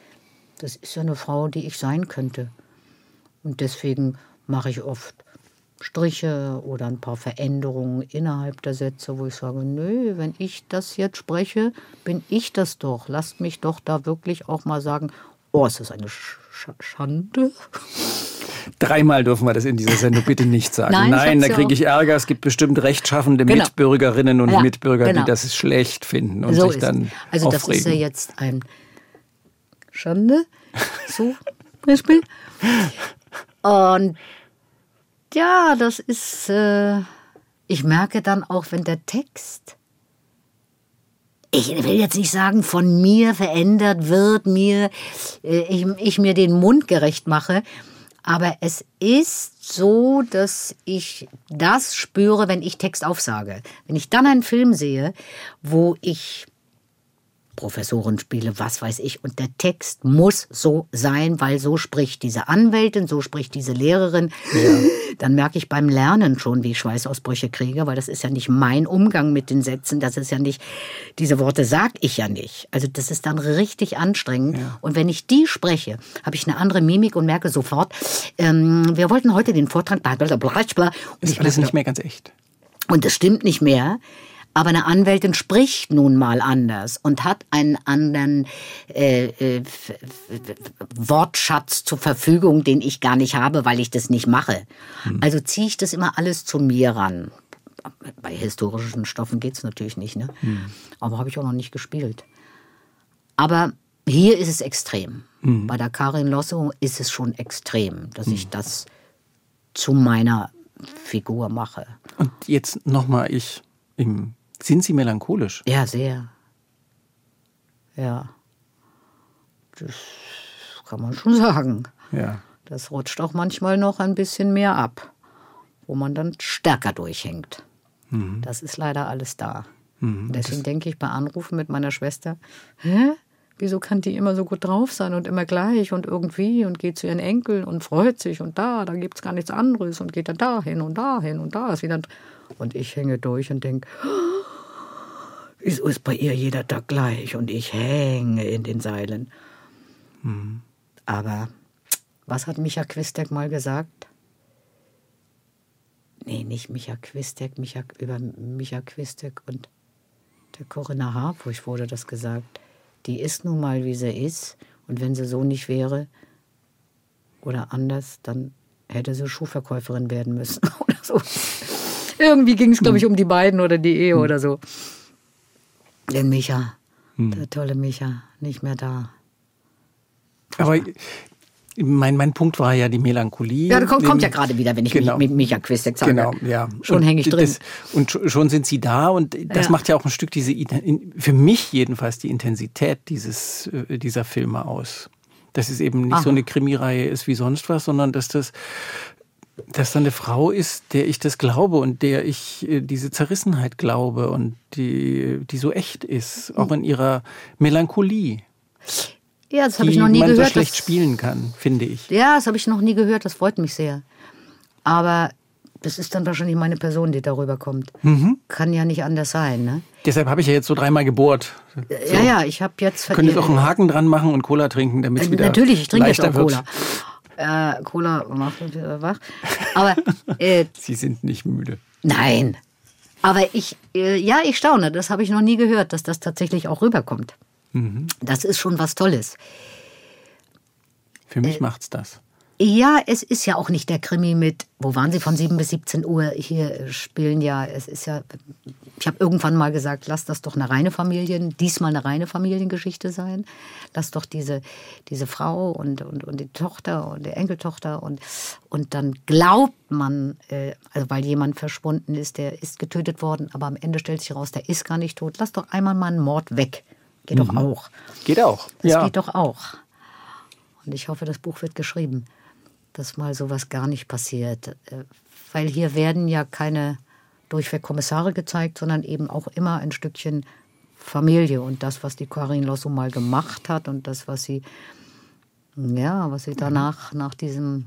das ist ja eine Frau, die ich sein könnte. Und deswegen mache ich oft Striche oder ein paar Veränderungen innerhalb der Sätze, wo ich sage, nö, wenn ich das jetzt spreche, bin ich das doch. Lasst mich doch da wirklich auch mal sagen, oh, ist das eine Sch Schande? Dreimal dürfen wir das in dieser Sendung bitte nicht sagen. Nein, Nein da kriege ich Ärger. Es gibt bestimmt rechtschaffende genau. Mitbürgerinnen und ja, Mitbürger, genau. die das schlecht finden und so sich dann Also aufregen. das ist ja jetzt ein Schande, so Beispiel. Und ja, das ist. Äh, ich merke dann auch, wenn der Text. Ich will jetzt nicht sagen, von mir verändert wird, mir, äh, ich, ich mir den Mund gerecht mache, aber es ist so, dass ich das spüre, wenn ich Text aufsage. Wenn ich dann einen Film sehe, wo ich Professorenspiele, was weiß ich. Und der Text muss so sein, weil so spricht diese Anwältin, so spricht diese Lehrerin. Ja. Dann merke ich beim Lernen schon, wie ich Schweißausbrüche kriege, weil das ist ja nicht mein Umgang mit den Sätzen. Das ist ja nicht, diese Worte sag ich ja nicht. Also das ist dann richtig anstrengend. Ja. Und wenn ich die spreche, habe ich eine andere Mimik und merke sofort, ähm, wir wollten heute den Vortrag, bla bla bla bla. Und ist alles nicht mehr ganz echt. Und das stimmt nicht mehr. Aber eine Anwältin spricht nun mal anders und hat einen anderen äh, äh, Wortschatz zur Verfügung, den ich gar nicht habe, weil ich das nicht mache. Hm. Also ziehe ich das immer alles zu mir ran. Bei historischen Stoffen geht es natürlich nicht, ne? Hm. Aber habe ich auch noch nicht gespielt. Aber hier ist es extrem. Hm. Bei der Karin Losso ist es schon extrem, dass ich hm. das zu meiner Figur mache. Und jetzt nochmal ich im sind Sie melancholisch? Ja, sehr. Ja. Das kann man schon sagen. Ja. Das rutscht auch manchmal noch ein bisschen mehr ab, wo man dann stärker durchhängt. Mhm. Das ist leider alles da. Mhm. Deswegen denke ich bei Anrufen mit meiner Schwester, hä? Wieso kann die immer so gut drauf sein und immer gleich und irgendwie und geht zu ihren Enkeln und freut sich und da, da gibt es gar nichts anderes und geht dann dahin und dahin und da ist wieder. Und ich hänge durch und denke, Wieso ist bei ihr jeder Tag gleich und ich hänge in den Seilen? Mhm. Aber was hat Micha Quistek mal gesagt? Nee, nicht Micha Quistek, Micha, über Micha Quistek und der Corinna Harpuch wurde das gesagt. Die ist nun mal, wie sie ist. Und wenn sie so nicht wäre oder anders, dann hätte sie Schuhverkäuferin werden müssen oder so. Irgendwie ging es, glaube ich, hm. um die beiden oder die Ehe hm. oder so. Den Micha, hm. der tolle Micha, nicht mehr da. Aber mein, mein Punkt war ja die Melancholie. Ja, kommt, kommt ja gerade wieder, wenn ich genau. mit Micha Quistek sage. Genau, ja. Schon hänge ich drin. Das, und schon sind sie da und das ja. macht ja auch ein Stück diese, für mich jedenfalls die Intensität dieses, äh, dieser Filme aus. Dass es eben nicht Aha. so eine Krimireihe ist wie sonst was, sondern dass das dass da eine Frau ist, der ich das glaube und der ich äh, diese Zerrissenheit glaube und die, die so echt ist, auch in ihrer Melancholie, Ja, das habe ich noch nie man gehört. so schlecht das, spielen kann, finde ich. Ja, das habe ich noch nie gehört. Das freut mich sehr. Aber das ist dann wahrscheinlich meine Person, die darüber kommt. Mhm. Kann ja nicht anders sein, ne? Deshalb habe ich ja jetzt so dreimal gebohrt. So. Ja, ja, ich habe jetzt... Könnte auch einen Haken dran machen und Cola trinken, damit es Äh, wieder Natürlich, ich trinke jetzt auch Cola. Äh, Cola macht mich wieder wach. Aber äh, Sie sind nicht müde. nein. Aber ich, äh, ja, ich staune. Das habe ich noch nie gehört, dass das tatsächlich auch rüberkommt. Mhm. Das ist schon was Tolles. Für Äh, mich macht's das. Ja, es ist ja auch nicht der Krimi mit, wo waren Sie von 7 bis 17 Uhr hier spielen ja, es ist ja, ich habe irgendwann mal gesagt, lass das doch eine reine Familien, diesmal eine reine Familiengeschichte sein. Lass doch diese, diese Frau und, und, und die Tochter und die Enkeltochter und, und dann glaubt man, äh, also weil jemand verschwunden ist, der ist getötet worden, aber am Ende stellt sich heraus, der ist gar nicht tot. Lass doch einmal mal einen Mord weg. Geht doch auch. Geht auch. Das ja. geht doch auch. Und ich hoffe, das Buch wird geschrieben, dass mal sowas gar nicht passiert. Äh, Weil hier werden ja keine durchweg Kommissare gezeigt, sondern eben auch immer ein Stückchen Familie und das, was die Karin Losso mal gemacht hat und das, was sie, ja, was sie danach, nach diesem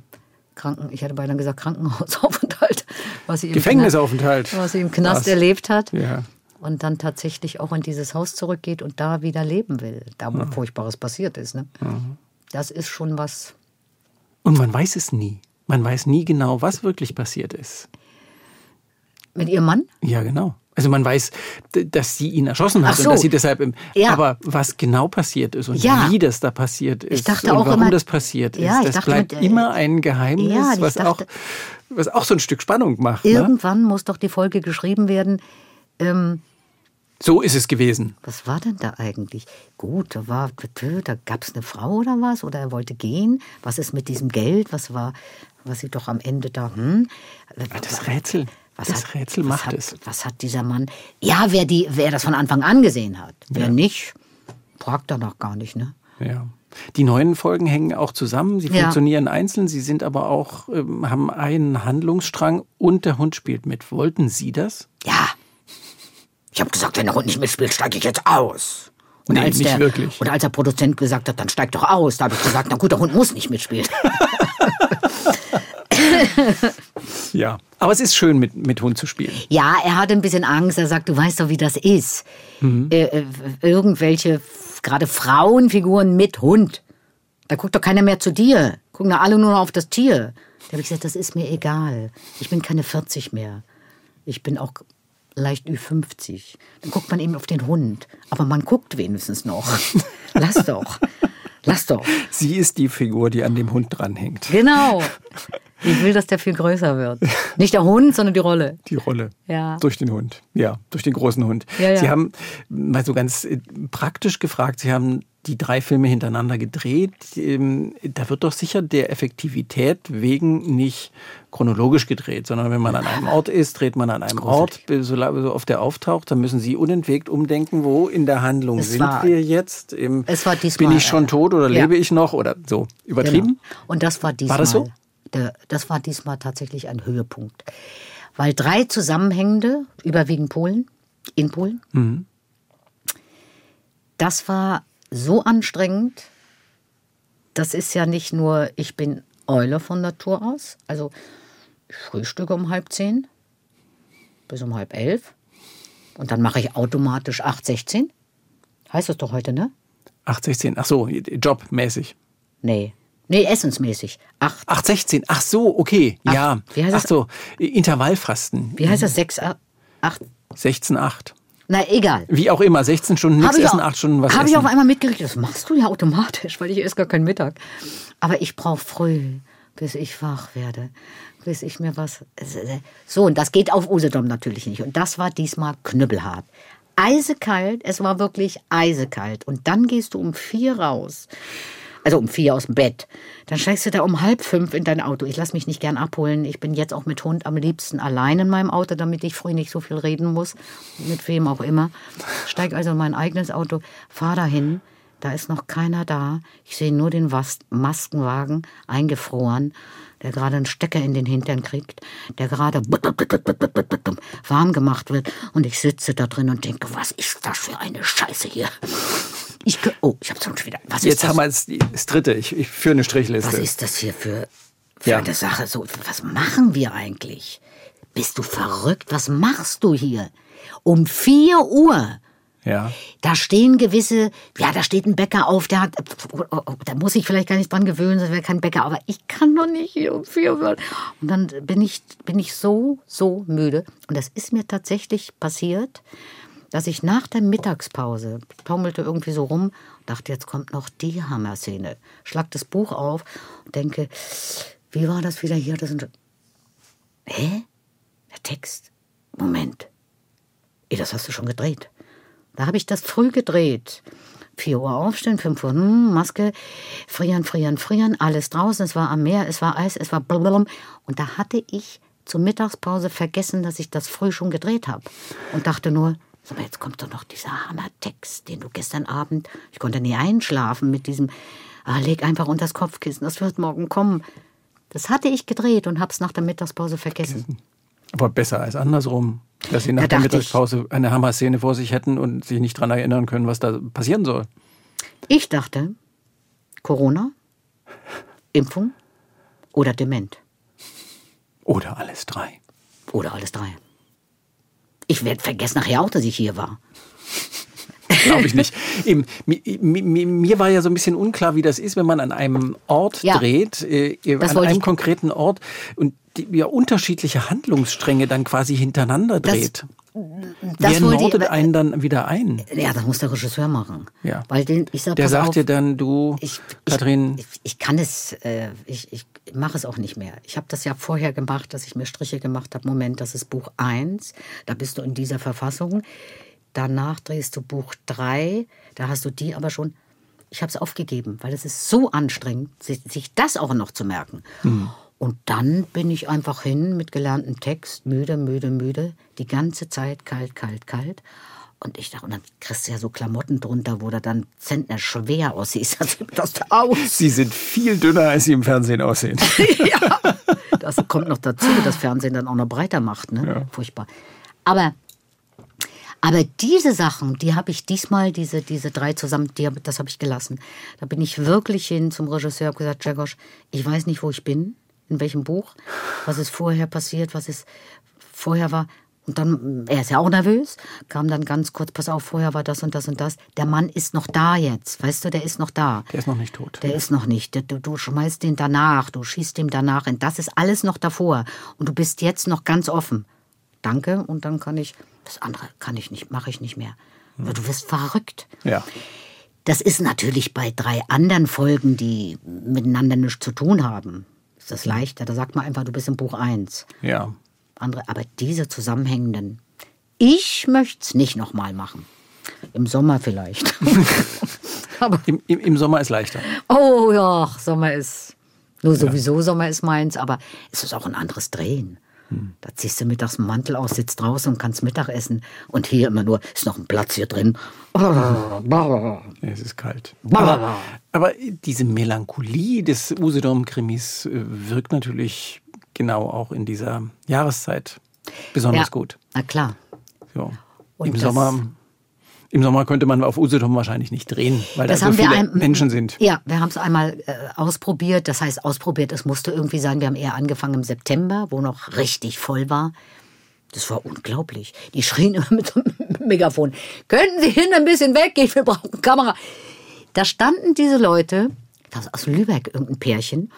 Kranken, ich hätte beinahe gesagt Krankenhausaufenthalt, was sie im Gefängnisaufenthalt. Knast, was sie im Knast Was? erlebt hat Ja. Und dann tatsächlich auch in dieses Haus zurückgeht und da wieder leben will, da wo Furchtbares passiert ist. Ne? Das ist schon was. Und man weiß es nie. Man weiß nie genau, was wirklich passiert ist. Mit ihrem Mann? Ja, genau. Also man weiß, dass sie ihn erschossen hat so. und dass sie deshalb im. Ja. Aber was genau passiert ist und Ja. wie das da passiert ist Ich dachte und auch warum immer- das passiert Ja, ist, das dachte bleibt mit, äh, immer ein Geheimnis, Ja, was, dachte- auch, was auch so ein Stück Spannung macht. Ne? Irgendwann muss doch die Folge geschrieben werden. Ähm, So ist es gewesen. was war denn da eigentlich? Gut, da war, da gab es eine Frau oder was? Oder er wollte gehen? Was ist mit diesem Geld? Was war, was sie doch am Ende da? Hm? Das Rätsel. Was das hat, Rätsel was macht hat, es. Was hat dieser Mann? Ja, wer, die, wer das von Anfang an gesehen hat. Wer nicht, fragt er noch gar nicht, ne? Ja. Die neuen Folgen hängen auch zusammen. Sie Ja. funktionieren einzeln. Sie sind aber auch, ähm, haben einen Handlungsstrang und der Hund spielt mit. Wollten Sie das? Ja. Ich habe gesagt, wenn der Hund nicht mitspielt, steige ich jetzt aus. Und Nee, als nicht der, wirklich. Und als der Produzent gesagt hat, dann steig doch aus, da habe ich gesagt, na gut, der Hund muss nicht mitspielen. Ja. Aber es ist schön, mit, mit Hund zu spielen. Ja, er hatte ein bisschen Angst. Er sagt, du weißt doch, wie das ist. Mhm. Äh, äh, irgendwelche, gerade Frauenfiguren mit Hund. Da guckt doch keiner mehr zu dir. Gucken da alle nur noch auf das Tier. Da habe ich gesagt, das ist mir egal. Ich bin keine 40 mehr. Ich bin auch leicht Ü50. Dann guckt man eben auf den Hund. Aber man guckt wenigstens noch. Lass doch. Lass doch. Sie ist die Figur, die an dem Hund dranhängt. Genau. Ich will, dass der viel größer wird. Nicht der Hund, sondern die Rolle. Die Rolle. Ja. Durch den Hund. Ja, durch den großen Hund. Ja, ja. Sie haben mal so ganz äh, praktisch gefragt, Sie haben die drei Filme hintereinander gedreht. Ähm, Da wird doch sicher der Effektivität wegen nicht chronologisch gedreht, sondern wenn man an einem Ort ist, dreht man an einem Ort, so oft der auftaucht, dann müssen Sie unentwegt umdenken, wo in der Handlung Es sind war- wir jetzt? Im, es war diesmal, bin ich schon äh, tot oder ja. lebe ich noch oder so? Übertrieben? Genau. Und das war diesmal. das so? Der, das war diesmal tatsächlich ein Höhepunkt. Weil drei zusammenhängende, überwiegend Polen, in Polen, Mhm. das war so anstrengend. Das ist ja nicht nur, ich bin Eule von Natur aus. Also ich frühstücke um halb zehn bis um halb elf. Und dann mache ich automatisch 8,16. Heißt das doch heute, ne? 816, ach so, jobmäßig. Nee. Nee, essensmäßig. Acht. 816, ach so, okay, ja. wie heißt ach das? so, Intervallfasten. Wie heißt das? Sechs, a- acht? 16, 8. Na, egal. Wie auch immer, 16 Stunden nichts essen, auch- 8 Stunden was Habe ich auf einmal mitgekriegt. Das machst du ja automatisch, weil ich esse gar keinen Mittag. Aber ich brauche früh, bis ich wach werde, bis ich mir was. So, und das geht auf Usedom natürlich nicht. Und das war diesmal knüppelhart. Eisekalt, es war wirklich eisekalt. Und dann gehst du um vier raus. Also um vier aus dem Bett. Dann steigst du da um halb fünf in dein Auto. Ich lasse mich nicht gern abholen. Ich bin jetzt auch mit Hund am liebsten allein in meinem Auto, damit ich früh nicht so viel reden muss. Mit wem auch immer. Steig also in mein eigenes Auto, fahr dahin. Da ist noch keiner da. Ich sehe nur den Was Maskenwagen eingefroren, der gerade einen Stecker in den Hintern kriegt, der gerade warm gemacht wird. Und ich sitze da drin und denke, was ist das für eine Scheiße hier? Ich, oh, ich hab's schon wieder. Was Jetzt ist das? haben wir das dritte. Ich, ich führe eine Strichliste. Was ist das hier für, für Ja. eine Sache? So, was machen wir eigentlich? Bist du verrückt? Was machst du hier? Um 4 Uhr. Ja. Da stehen gewisse, ja, da steht ein Bäcker auf, der hat, da muss ich vielleicht gar nicht dran gewöhnen, das wäre kein Bäcker, aber ich kann doch nicht hier um vier Uhr. Und dann bin ich, bin ich so, so müde. Und das ist mir tatsächlich passiert, dass ich nach der Mittagspause taumelte irgendwie so rum dachte, jetzt kommt noch die Hammer-Szene. Schlag das Buch auf und denke, wie war das wieder hier? Das sind, hä? Der Text? Moment. Ey, das hast du schon gedreht. Da habe ich das früh gedreht. 4 Uhr aufstehen, 5 Uhr, hm, Maske, frieren, frieren, frieren, alles draußen, es war am Meer, es war Eis, es war blablabla. Und da hatte ich zur Mittagspause vergessen, dass ich das früh schon gedreht habe. Und dachte nur, sag mal, jetzt kommt doch noch dieser Hammertext, den du gestern Abend, ich konnte nie einschlafen mit diesem, ah, leg einfach unter das Kopfkissen, das wird morgen kommen. Das hatte ich gedreht und habe es nach der Mittagspause vergessen. Aber besser als andersrum. Dass sie nach Da der Mittagspause eine Hammerszene vor sich hätten und sich nicht daran erinnern können, was da passieren soll. Ich dachte, Corona, Impfung oder dement. Oder alles drei. Oder alles drei. Ich werde vergessen nachher auch, dass ich hier war. Glaube ich nicht. Eben, mi, mi, mi, mir war ja so ein bisschen unklar, wie das ist, wenn man an einem Ort Ja. dreht, äh, Das an einem konkreten Ort und die, ja, unterschiedliche Handlungsstränge dann quasi hintereinander dreht. Das Wer wollte ich- nordet einen dann wieder ein? Ja, das muss der Regisseur machen. Ja. Weil den, ich sag, Der sagt auf, dir dann, du, ich, Kathrin, Ich, ich, kann es, äh, ich, ich mache es auch nicht mehr. Ich habe das ja vorher gemacht, dass ich mir Striche gemacht habe. Moment, das ist Buch 1, da bist du in dieser Verfassung. Danach drehst du Buch 3, da hast du die aber schon. Ich habe es aufgegeben, weil es ist so anstrengend, sich, sich das auch noch zu merken. Und dann bin ich einfach hin mit gelerntem Text, müde, müde, müde, die ganze Zeit kalt, kalt, kalt. Und ich dachte, und dann kriegst du ja so Klamotten drunter, wo du dann Zentner schwer aussiehst. Das sieht das aus. sie sind viel dünner, als sie im Fernsehen aussehen. ja. Das kommt noch dazu, dass Fernsehen dann auch noch breiter macht. Ne? Furchtbar. Aber, aber diese Sachen, die habe ich diesmal, diese, diese drei zusammen, die, hab- das habe ich gelassen. Da bin ich wirklich hin zum Regisseur, habe gesagt, Jagosch, ich weiß nicht, wo ich bin, in welchem Buch, was ist vorher passiert, was ist vorher war. Und dann, er ist ja auch nervös, kam dann ganz kurz, pass auf, vorher war das und das und das. Der Mann ist noch da jetzt, weißt du, der ist noch da. Der ist noch nicht tot. Der ist noch nicht. Du, du schmeißt den danach, du schießt ihm danach hin. Das ist alles noch davor. Und du bist jetzt noch ganz offen. Danke. Und dann kann ich, das andere kann ich nicht, mache ich nicht mehr. Aber Du wirst verrückt. Ja. Das ist natürlich bei drei anderen Folgen, die miteinander nichts zu tun haben. Ist das leichter? Da sagt man einfach, du bist im Buch 1. Ja. Andere, aber diese zusammenhängenden, ich möchte es nicht nochmal machen. Im Sommer vielleicht. aber Im, im, Im Sommer ist leichter. Oh ja, Sommer ist. Nur sowieso Sommer ist meins, aber es ist auch ein anderes Drehen. Da ziehst du mittags einen Mantel aus, sitzt draußen und kannst Mittag essen. Und hier immer nur, ist noch ein Platz hier drin. Es ist kalt. Aber, aber diese Melancholie des Usedom-Krimis äh, wirkt natürlich genau auch in dieser Jahreszeit besonders Ja, gut. na klar. So. Im Sommer. Im Sommer könnte man auf Usedom wahrscheinlich nicht drehen, weil da so viele ein- Menschen sind. Ja, wir haben es einmal äh, ausprobiert. Das heißt, ausprobiert, es musste irgendwie sein. Wir haben eher angefangen im September, wo noch richtig voll war. Das war unglaublich. Die schrien immer mit so einem Megafon. Könnten Sie hin ein bisschen weggehen? Wir brauchen Kamera. Da standen diese Leute, das aus Lübeck, irgendein Pärchen.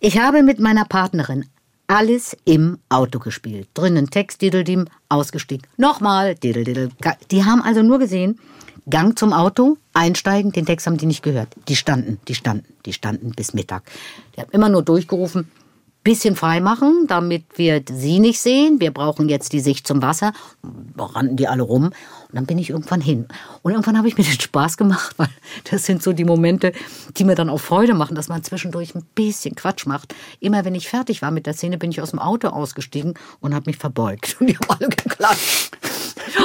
Ich habe mit meiner Partnerin alles im Auto gespielt. Drinnen Text, Diddledim, ausgestiegen. Nochmal, Diddle, Die haben also nur gesehen, Gang zum Auto, einsteigen, den Text haben die nicht gehört. Die standen, die standen, die standen bis Mittag. Die haben immer nur durchgerufen, bisschen frei machen, damit wir sie nicht sehen. Wir brauchen jetzt die Sicht zum Wasser. Da rannten die alle rum. Und dann bin ich irgendwann hin. Und irgendwann habe ich mir den Spaß gemacht, weil das sind so die Momente, die mir dann auch Freude machen, dass man zwischendurch ein bisschen Quatsch macht. Immer wenn ich fertig war mit der Szene, bin ich aus dem Auto ausgestiegen und habe mich verbeugt. Und die haben alle geklatscht.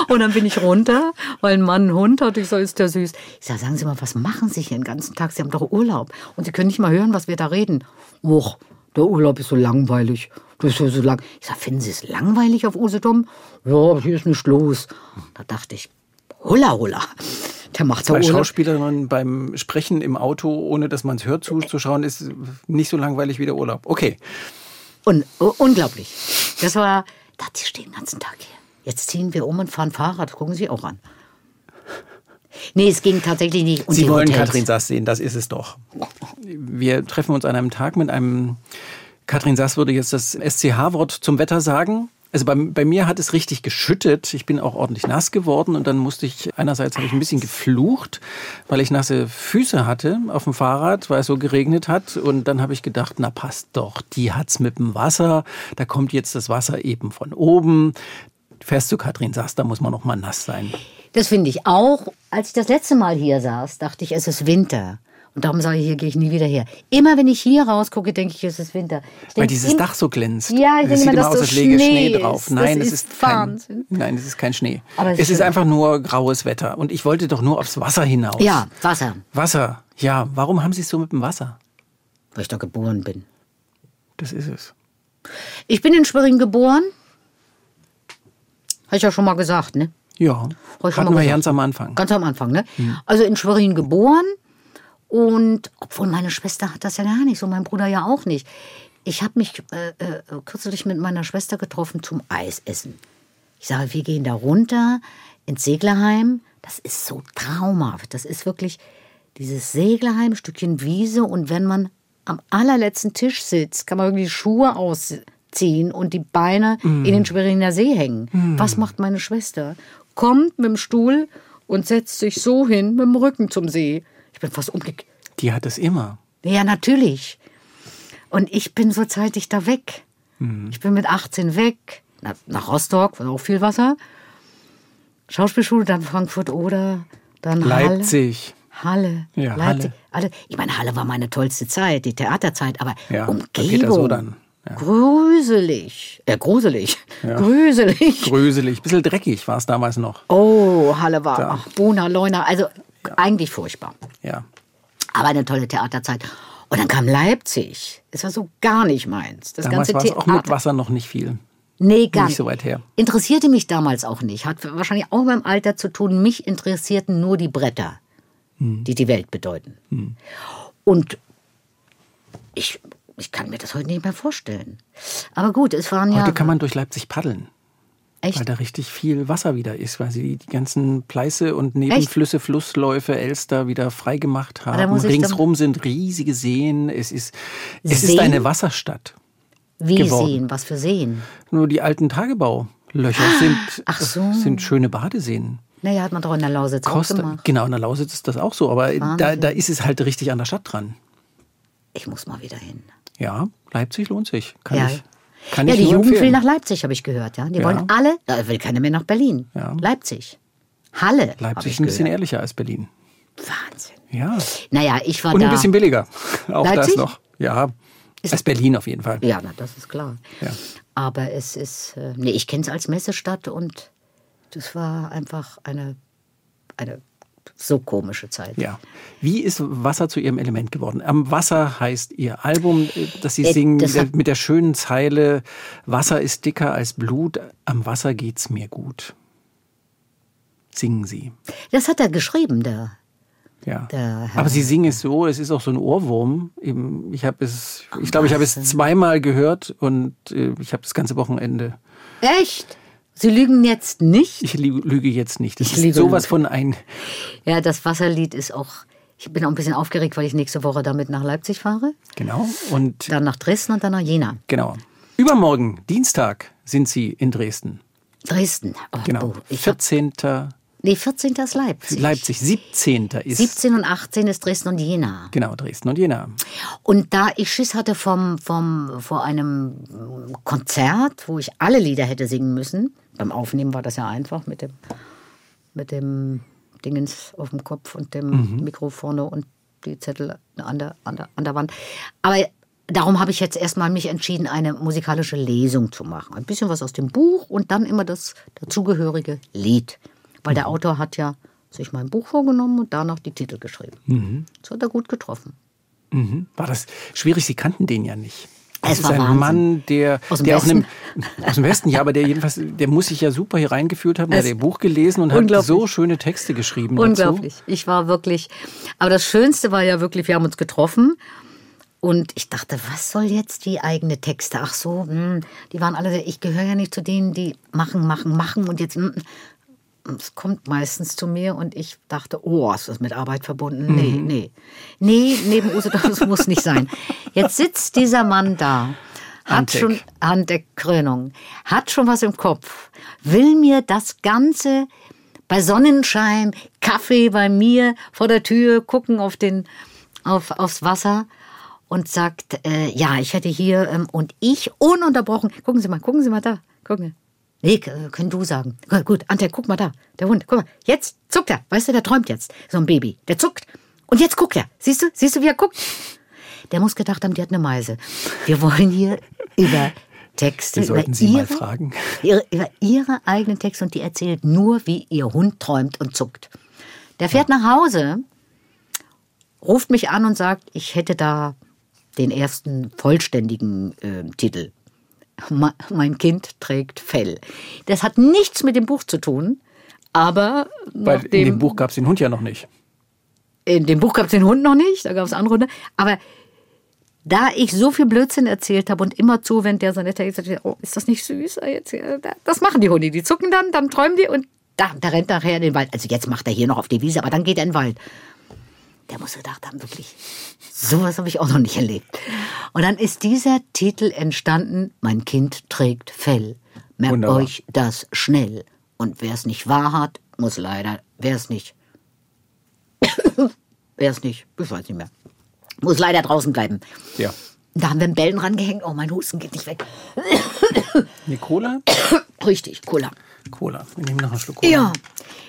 Und dann bin ich runter, weil ein Mann einen Hund hat. Ich so, ist der süß. Ich sage, sagen Sie mal, was machen Sie hier den ganzen Tag? Sie haben doch Urlaub. Und Sie können nicht mal hören, was wir da reden. Och, der Urlaub ist so langweilig. Das ist ja so lang. Ich sage, finden Sie es langweilig auf Usedom? Ja, hier ist nichts los. Da dachte ich, holla, holla. Der macht Zwei. Schauspielerinnen beim Sprechen im Auto, ohne dass man es hört, zuzuschauen, ist nicht so langweilig wie der Urlaub. Okay. Un unglaublich. Das war, da die stehen den ganzen Tag hier. Jetzt ziehen wir um und fahren Fahrrad. Gucken Sie auch an. Nee, es ging tatsächlich nicht. Und Sie wollen Hotels. Katrin Sass sehen, das ist es doch. Wir treffen uns an einem Tag mit einem. Katrin Sass würde jetzt das SCH-Wort zum Wetter sagen. Also bei, bei mir hat es richtig geschüttet. Ich bin auch ordentlich nass geworden und dann musste ich, einerseits habe ich ein bisschen geflucht, weil ich nasse Füße hatte auf dem Fahrrad, weil es so geregnet hat. Und dann habe ich gedacht, na passt doch, die hat's mit dem Wasser. Da kommt jetzt das Wasser eben von oben. Fährst du Katrin Sass, da muss man noch mal nass sein. Das finde ich auch. Als ich das letzte Mal hier saß, dachte ich, es ist Winter. Und darum sage ich, hier gehe ich nie wieder her. Immer wenn ich hier rausgucke, denke ich, es ist Winter. Ich Weil dieses Dach so glänzt. Ja, ich es denke immer, dass aus, so als läge Schnee Schnee drauf. Nein, Das es ist ist kein. Nein, es ist kein Schnee. Aber es es ist einfach nur graues Wetter. Und ich wollte doch nur aufs Wasser hinaus. Ja, Wasser, Wasser. Ja, warum haben Sie es so mit dem Wasser? weil ich da geboren bin. Das ist es. Ich bin in Schwerin geboren. Habe ich ja schon mal gesagt, ne? Ja, hatten mal wir ganz am Anfang. Ganz am Anfang, ne? Also in Schwerin geboren. Und obwohl meine Schwester hat das ja gar nicht so, mein Bruder ja auch nicht. Ich habe mich äh, äh, kürzlich mit meiner Schwester getroffen zum Eisessen. Ich sage, wir gehen da runter ins Seglerheim. Das ist so traumhaft. Das ist wirklich dieses Seglerheim, Stückchen Wiese. Und wenn man am allerletzten Tisch sitzt, kann man irgendwie die Schuhe ausziehen und die Beine in den Schweriner See hängen. Was macht meine Schwester? Kommt mit dem Stuhl und setzt sich so hin mit dem Rücken zum See. Ich bin fast umgekehrt. Die hat es immer. Ja, natürlich. Und ich bin so zeitig da weg. Ich bin mit 18 weg. Na, nach Rostock, war auch viel Wasser. Schauspielschule, dann Frankfurt oder dann Leipzig. Halle. Halle. Ja, Leipzig. Halle. Ich meine, Halle war meine tollste Zeit, die Theaterzeit, aber Ja, Umgebung. Peter Sodan. Ja. Gruselig. Äh, gruselig. Gruselig. Gröselig. Bisschen dreckig war es damals noch. Oh, Halle war Da. ach, Bona, Leuna, also eigentlich furchtbar. Ja. Aber eine tolle Theaterzeit. Und dann kam Leipzig. Es war so gar nicht meins. Das Damals ganze war es auch mit Theater. Wasser noch nicht viel. Nee, gar nicht so weit her. Interessierte mich damals auch nicht. Hat wahrscheinlich auch beim Alter zu tun. Mich interessierten nur die Bretter, Hm. die die Welt bedeuten. Und ich, ich kann mir das heute nicht mehr vorstellen. Aber gut, es waren ja. Heute kann man durch Leipzig paddeln. echt. Weil da richtig viel Wasser wieder ist, weil sie die ganzen Pleiße und Nebenflüsse, Flussläufe, Elster wieder freigemacht haben. Ringsrum sind riesige Seen. Es ist, es ist Seen? eine Wasserstadt. Wie geworden. sehen, was für sehen. Nur die alten Tagebaulöcher sind, Ach so. sind schöne Badeseen. Naja, hat man doch in der Lausitz auch Costa, gemacht. genau, in der Lausitz ist das auch so, aber da, da ist es halt richtig an der Stadt dran. Ich muss mal wieder hin. Ja, Leipzig lohnt sich. Kann Ja. ich, kann ja, ich die Jugend will empfehlen. nach Leipzig, habe ich gehört. Ja, die Ja. wollen alle. Da will keiner mehr nach Berlin. Ja. Leipzig, Halle. Leipzig ist ein bisschen gehört. ehrlicher als Berlin. Wahnsinn. Ja. Naja, ich war Und da. ein bisschen billiger. Auch Leipzig? das noch. Ja. als Berlin auf jeden Fall. Ja, na, das ist klar. Ja. Aber es ist, äh, nee, ich kenne es als Messestadt und das war einfach eine, eine so komische Zeit. Ja. Wie ist Wasser zu Ihrem Element geworden? Am Wasser heißt Ihr Album, äh, das Sie Äh, singen das hat- mit der schönen Zeile Wasser ist dicker als Blut, am Wasser geht's mir gut. Singen Sie. Das hat er geschrieben, der. Ja. Der Aber Sie singen es so, es ist auch so ein Ohrwurm. Ich habe es, ich glaube, ich habe es zweimal gehört und äh, ich habe das ganze Wochenende. Echt? Sie lügen jetzt nicht? Ich lü- lüge jetzt nicht. Das Ich ist sowas von ein. Ja, das Wasserlied ist auch. Ich bin auch ein bisschen aufgeregt, weil ich nächste Woche damit nach Leipzig fahre, Genau. Und dann nach Dresden und dann nach Jena. genau. Übermorgen, Dienstag, sind Sie in Dresden. Dresden. Oh, Genau. oh, ich hab, 14. nee, 14. ist Leipzig. Leipzig, 17. ist 17 und 18 ist Dresden und Jena. genau Dresden und Jena. Und da ich Schiss hatte vom, vom, vor einem Konzert, wo ich alle Lieder hätte singen müssen, beim Aufnehmen war das ja einfach mit dem, mit dem Dingens auf dem Kopf und dem Mikro vorne und die Zettel an der, an der, an der Wand. Aber darum habe ich jetzt erstmal mich entschieden, eine musikalische Lesung zu machen. Ein bisschen was aus dem Buch und dann immer das dazugehörige Lied. Weil der Autor hat ja sich mein Buch vorgenommen und danach die Titel geschrieben. Das hat er gut getroffen. Mhm. War das schwierig? Sie kannten den ja nicht. Das Es ist war ein Wahnsinn. Mann, der, Aus dem der auch einem, Westen. aus dem Westen, ja, aber der jedenfalls, der muss sich ja super hier reingefühlt haben. Der hat ihr Buch gelesen und hat so schöne Texte geschrieben Unglaublich. Ich war wirklich. Aber das Schönste war ja wirklich, wir haben uns getroffen. Und ich dachte, was soll jetzt die eigene Texte? Ach so, hm, die waren alle, ich gehöre ja nicht zu denen, die machen, machen, machen und jetzt, hm, es kommt meistens zu mir und ich dachte, oh, ist das mit Arbeit verbunden? Nee, nee. Nee, neben Uso, das muss nicht sein. Jetzt sitzt dieser Mann da, hat Antek. schon, Antek Krönung, hat schon was im Kopf, will mir das Ganze bei Sonnenschein, Kaffee bei mir vor der Tür, gucken auf den, auf, aufs Wasser und sagt, äh, ja, ich hätte hier, ähm, und ich ununterbrochen, gucken Sie mal, gucken Sie mal da, gucken Nee, k- können du sagen. Gut, Gut, Ante, guck mal da, der Hund, guck mal, jetzt zuckt er, weißt du, der träumt jetzt, so ein Baby, der zuckt. Und jetzt guckt er, siehst du, siehst du, wie er guckt? Der muss gedacht haben, die hat eine Meise. Wir wollen hier über Texte, Wir sollten sie mal ihre, fragen. Ihre, über ihre eigenen Texte und die erzählt nur, wie ihr Hund träumt und zuckt. Der fährt nach Hause, ruft mich an und sagt, ich hätte da den ersten vollständigen äh, Titel. Mein Kind trägt Fell. Das hat nichts mit dem Buch zu tun, aber Weil in nachdem- dem Buch gab es den Hund ja noch nicht. in dem Buch gab es den Hund noch nicht, da gab es andere Hunde. Aber da ich so viel Blödsinn erzählt habe und immer zu, wenn der so netter ist, sagt, oh, ist das nicht süß? Jetzt, hier, da- das machen die Hunde. Die zucken dann, dann träumen die und da, da rennt er nachher in den Wald. Also jetzt macht er hier noch auf die Wiese, aber dann geht er in den Wald. Der muss gedacht haben, wirklich, sowas habe ich auch noch nicht erlebt. Und dann ist dieser Titel entstanden, Mein Kind trägt Fell. Merkt Wunderbar. euch das schnell. Und wer es nicht wahr hat, muss leider, wer es nicht Wer es nicht, ich weiß nicht mehr. Muss leider draußen bleiben. Ja. Da haben wir einen Bällen rangehängt. Oh, mein Husten geht nicht weg. Nee, Cola? Richtig, Cola. Cola. Wir nehmen noch einen Schluck Cola. Ja.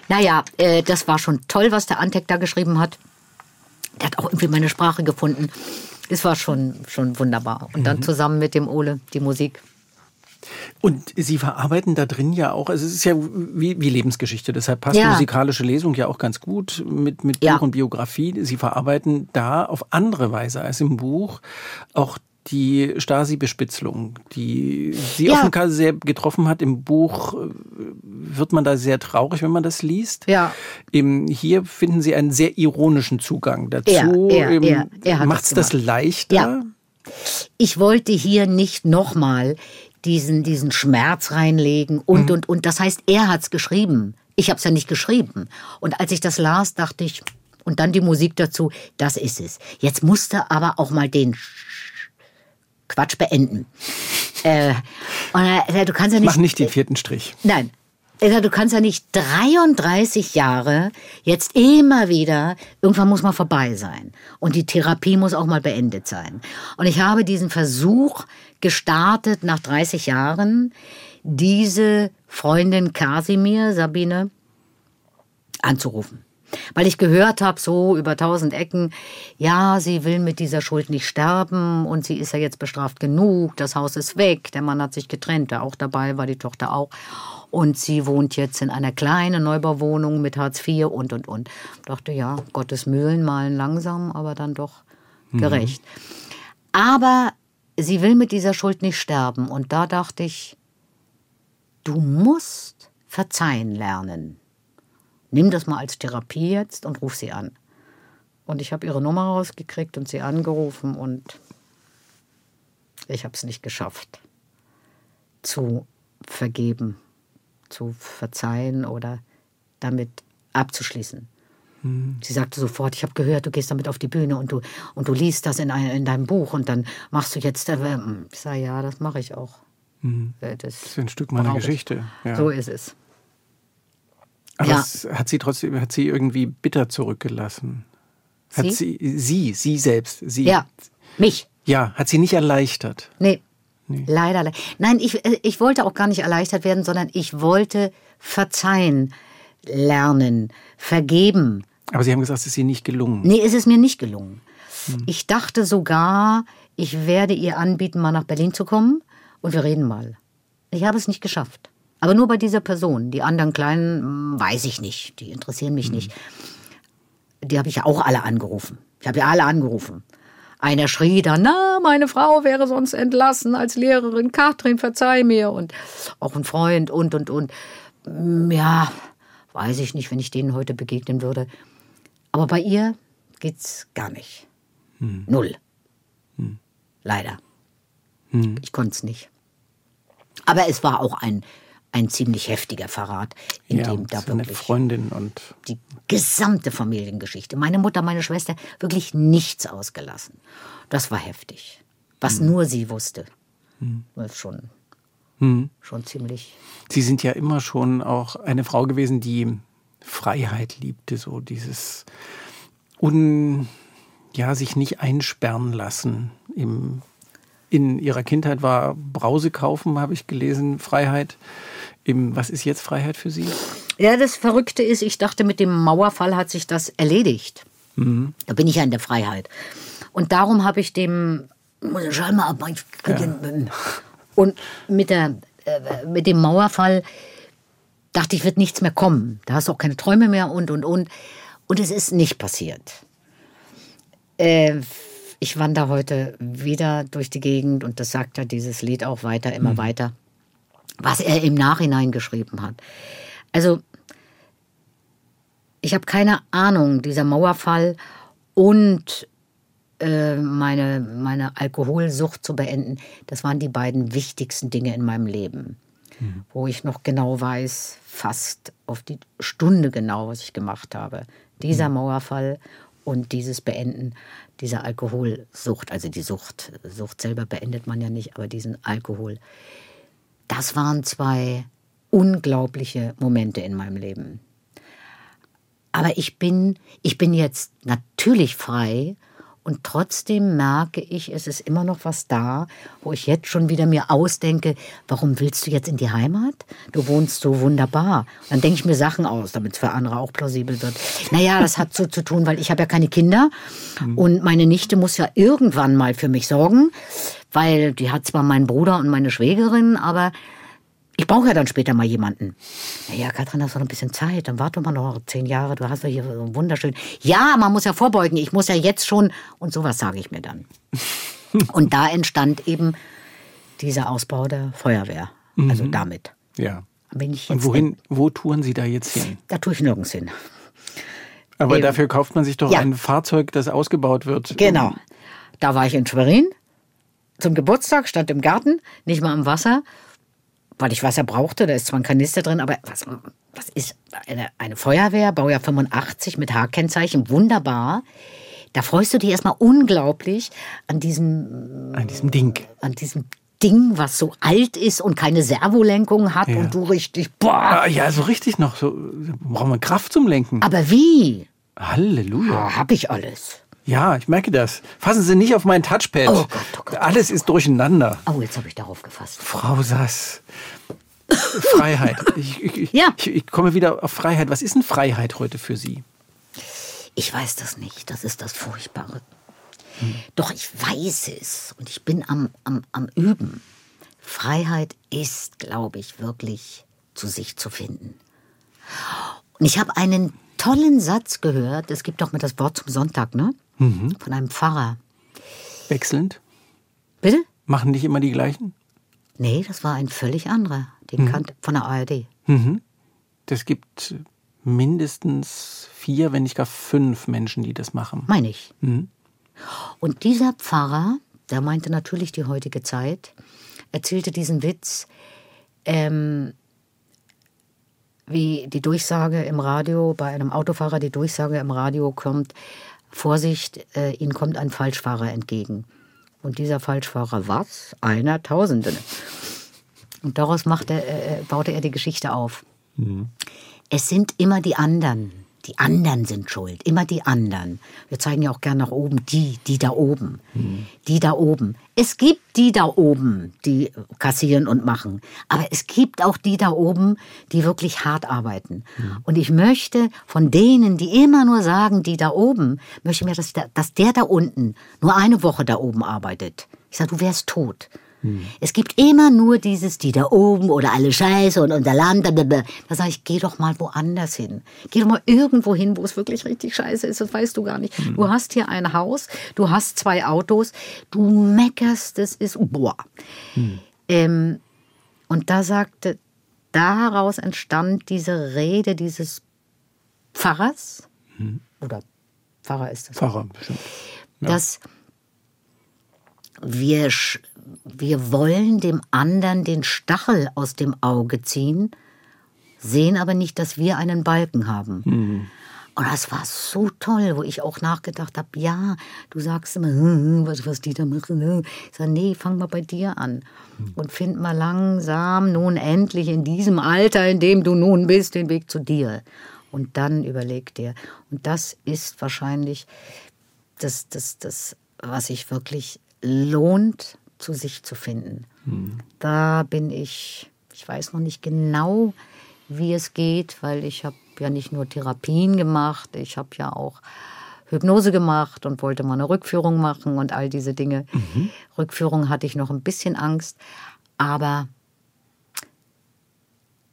Naja, äh, das war schon toll, was der Antek da geschrieben hat. Der hat auch irgendwie meine Sprache gefunden. Es war schon, schon wunderbar. Und Mhm. dann zusammen mit dem Ole die Musik. Und Sie verarbeiten da drin ja auch, also es ist ja wie, wie Lebensgeschichte, deshalb passt Ja. musikalische Lesung ja auch ganz gut mit, mit Ja. Buch und Biografie. Sie verarbeiten da auf andere Weise als im Buch auch die Stasi-Bespitzelung, die Sie Ja. offenbar sehr getroffen hat. Im Buch äh, wird man da sehr traurig, wenn man das liest. Ja. Im, hier finden Sie einen sehr ironischen Zugang dazu. Er, er, er, er hat Macht es das das leichter? Ja. Ich wollte hier nicht nochmal diesen, diesen Schmerz reinlegen und, und, und. Das heißt, er hat's geschrieben. Ich habe es ja nicht geschrieben. Und als ich das las, dachte ich, und dann die Musik dazu, das ist es. Jetzt musste aber auch mal den Quatsch beenden. äh, und er, du kannst ja nicht. Mach nicht den vierten Strich. Nein. Er sagt, Du kannst ja nicht 33 Jahre jetzt immer wieder, irgendwann muss mal vorbei sein. Und die Therapie muss auch mal beendet sein. Und ich habe diesen Versuch gestartet, nach 30 Jahren, diese Freundin Kasimir, Sabine, anzurufen. Weil ich gehört habe, so über tausend Ecken, ja, sie will mit dieser Schuld nicht sterben und sie ist ja jetzt bestraft genug, das Haus ist weg, der Mann hat sich getrennt, der auch dabei war, die Tochter auch. Und sie wohnt jetzt in einer kleinen Neubauwohnung mit Hartz IV und, und, und. Dachte, ja, Gottes Mühlen malen langsam, aber dann doch gerecht. Aber sie will mit dieser Schuld nicht sterben. Und da dachte ich, du musst verzeihen lernen. Nimm das mal als Therapie jetzt und ruf sie an. Und ich habe ihre Nummer rausgekriegt und sie angerufen und ich habe es nicht geschafft zu vergeben, zu verzeihen oder damit abzuschließen. Sie sagte sofort, ich habe gehört, du gehst damit auf die Bühne und du, und du liest das in, ein, in deinem Buch und dann machst du jetzt... Äh, ich sage, ja, das mache ich auch. Äh, Das, Das ist ein Stück meiner. Geschichte. Ja. So ist es. Aber Ja. es hat sie trotzdem, hat sie irgendwie bitter zurückgelassen. Hat Sie? sie, sie, sie selbst, sie. Ja, mich. Ja, hat sie nicht erleichtert. Nee. Leider. le- Nein, ich, äh, ich wollte auch gar nicht erleichtert werden, sondern ich wollte verzeihen lernen, vergeben. Aber Sie haben gesagt, es ist ihr nicht gelungen. Nee, es ist mir nicht gelungen. Ich dachte sogar, ich werde ihr anbieten, mal nach Berlin zu kommen und wir reden mal. Ich habe es nicht geschafft. Aber nur bei dieser Person. Die anderen kleinen hm, weiß ich nicht. Die interessieren mich nicht. Die habe ich ja auch alle angerufen. Ich habe ja alle angerufen. Einer schrie dann, na, meine Frau wäre sonst entlassen als Lehrerin. Katrin, verzeih mir. Und auch ein Freund und, und, und. Hm, Ja, weiß ich nicht, wenn ich denen heute begegnen würde. Aber bei ihr geht's gar nicht. Null. Leider. Ich konnte es nicht. Aber es war auch ein, ein ziemlich heftiger Verrat, in Ja, dem da wirklich Freundin und die gesamte Familiengeschichte, meine Mutter, meine Schwester, wirklich nichts ausgelassen. Das war heftig. Was Hm. nur sie wusste. Das ist schon, schon ziemlich. Sie sind ja immer schon auch eine Frau gewesen, die Freiheit liebte, so dieses un, ja, sich nicht einsperren lassen. Im, in ihrer Kindheit war Brause kaufen, habe ich gelesen, Freiheit. Im, was ist jetzt Freiheit für Sie? Ja, das Verrückte ist, ich dachte, mit dem Mauerfall hat sich das erledigt. Da bin ich ja in der Freiheit. Und darum habe ich dem, Schall mal ab, ich den- und mit, der, äh, mit dem Mauerfall dachte ich, wird nichts mehr kommen. Da hast du auch keine Träume mehr und, und, und. Und es ist nicht passiert. Äh, ich wandere heute wieder durch die Gegend und das sagt ja dieses Lied auch weiter, immer weiter, was er im Nachhinein geschrieben hat. Also, ich habe keine Ahnung, dieser Mauerfall und äh, meine, meine Alkoholsucht zu beenden, das waren die beiden wichtigsten Dinge in meinem Leben. Wo ich noch genau weiß, fast auf die Stunde genau, was ich gemacht habe. Dieser Mauerfall und dieses Beenden dieser Alkoholsucht, also die Sucht, Sucht selber beendet man ja nicht, aber diesen Alkohol. Das waren zwei unglaubliche Momente in meinem Leben. Aber ich bin, ich bin jetzt natürlich frei und trotzdem merke ich, es ist immer noch was da, wo ich jetzt schon wieder mir ausdenke, warum willst du jetzt in die Heimat? Du wohnst so wunderbar. Und dann denke ich mir Sachen aus, damit es für andere auch plausibel wird. Naja, das hat so zu tun, weil ich habe ja keine Kinder und meine Nichte muss ja irgendwann mal für mich sorgen, weil die hat zwar meinen Bruder und meine Schwägerin, aber ich brauche ja dann später mal jemanden. Naja, Katrin, hast du noch ein bisschen Zeit. Dann warte mal noch zehn Jahre. Du hast doch hier so wunderschön. Ja, man muss ja vorbeugen. Ich muss ja jetzt schon. Und sowas sage ich mir dann. Und da entstand eben dieser Ausbau der Feuerwehr. Also damit. Ja. Bin ich Und wohin, wo touren Sie da jetzt hin? Da tue ich nirgends hin. Aber Eben. dafür kauft man sich doch Ja. ein Fahrzeug, das ausgebaut wird. Genau. Da war ich in Schwerin zum Geburtstag, stand im Garten, nicht mal am Wasser, weil ich Wasser brauchte. Da ist zwar ein Kanister drin, aber was, was ist eine, eine Feuerwehr, Baujahr 85 mit H-Kennzeichen, wunderbar. Da freust du dich erstmal unglaublich an diesem, An diesem Ding. an diesem Ding, was so alt ist und keine Servolenkung hat Ja. und du richtig, boah. Ah, ja, so richtig noch. So, braucht man Kraft zum Lenken. Aber wie? Halleluja. Ja, hab ich alles. Ja, ich merke das. Fassen Sie nicht auf mein Touchpad. Oh Gott, oh Gott. Alles ist durcheinander. Oh, jetzt habe ich darauf gefasst. Frau Sass. Freiheit. Ich, ich, Ja. ich, ich komme wieder auf Freiheit. Was ist denn Freiheit heute für Sie? Ich weiß das nicht, das ist das Furchtbare. Doch ich weiß es und ich bin am, am, am Üben. Freiheit ist, glaube ich, wirklich zu sich zu finden. Und ich habe einen tollen Satz gehört, es gibt doch mit das Wort zum Sonntag, ne? Von einem Pfarrer. Wechselnd? Bitte? Machen nicht immer die gleichen? Nee, das war ein völlig anderer. Den kannte von der ARD. Das gibt mindestens vier, wenn nicht gar fünf Menschen, die das machen. Meine ich. Und dieser Pfarrer, der meinte natürlich die heutige Zeit, erzählte diesen Witz, ähm, wie die Durchsage im Radio, bei einem Autofahrer die Durchsage im Radio kommt, Vorsicht, äh, Ihnen kommt ein Falschfahrer entgegen. Und dieser Falschfahrer, was? Einer Tausenden. Und daraus machte, äh, baute er die Geschichte auf. Es sind immer die anderen, die anderen sind schuld, immer die anderen. Wir zeigen ja auch gern nach oben, die, die da oben, mhm. die da oben. Es gibt die da oben, die kassieren und machen, aber es gibt auch die da oben, die wirklich hart arbeiten. Mhm. Und ich möchte von denen, die immer nur sagen, die da oben, möchte mir, dass, dass der da unten nur eine Woche da oben arbeitet. Ich sage, du wärst tot. Hm. Es gibt immer nur dieses, die da oben oder alle Scheiße und unser Land. Da sage ich, geh doch mal woanders hin. Geh doch mal irgendwo hin, wo es wirklich richtig scheiße ist. Das weißt du gar nicht. Hm. Du hast hier ein Haus, du hast zwei Autos, du meckerst, das ist, boah. Hm. Ähm, und da sagte, daraus entstand diese Rede dieses Pfarrers, hm. oder Pfarrer ist das. Pfarrer, bestimmt. Ja. Dass wir, wir wollen dem anderen den Stachel aus dem Auge ziehen, sehen aber nicht, dass wir einen Balken haben. Mhm. Und das war so toll, wo ich auch nachgedacht habe, ja, du sagst immer, hm, hm, was, was die da machen. Hm. Ich sage, nee, fang mal bei dir an. Mhm. Und find mal langsam, nun endlich in diesem Alter, in dem du nun bist, den Weg zu dir. Und dann überleg dir. Und das ist wahrscheinlich das, das, das was ich wirklich lohnt, zu sich zu finden. Mhm. Da bin ich, ich weiß noch nicht genau, wie es geht, weil ich habe ja nicht nur Therapien gemacht, ich habe ja auch Hypnose gemacht und wollte mal eine Rückführung machen und all diese Dinge. Mhm. Rückführung hatte ich noch ein bisschen Angst, aber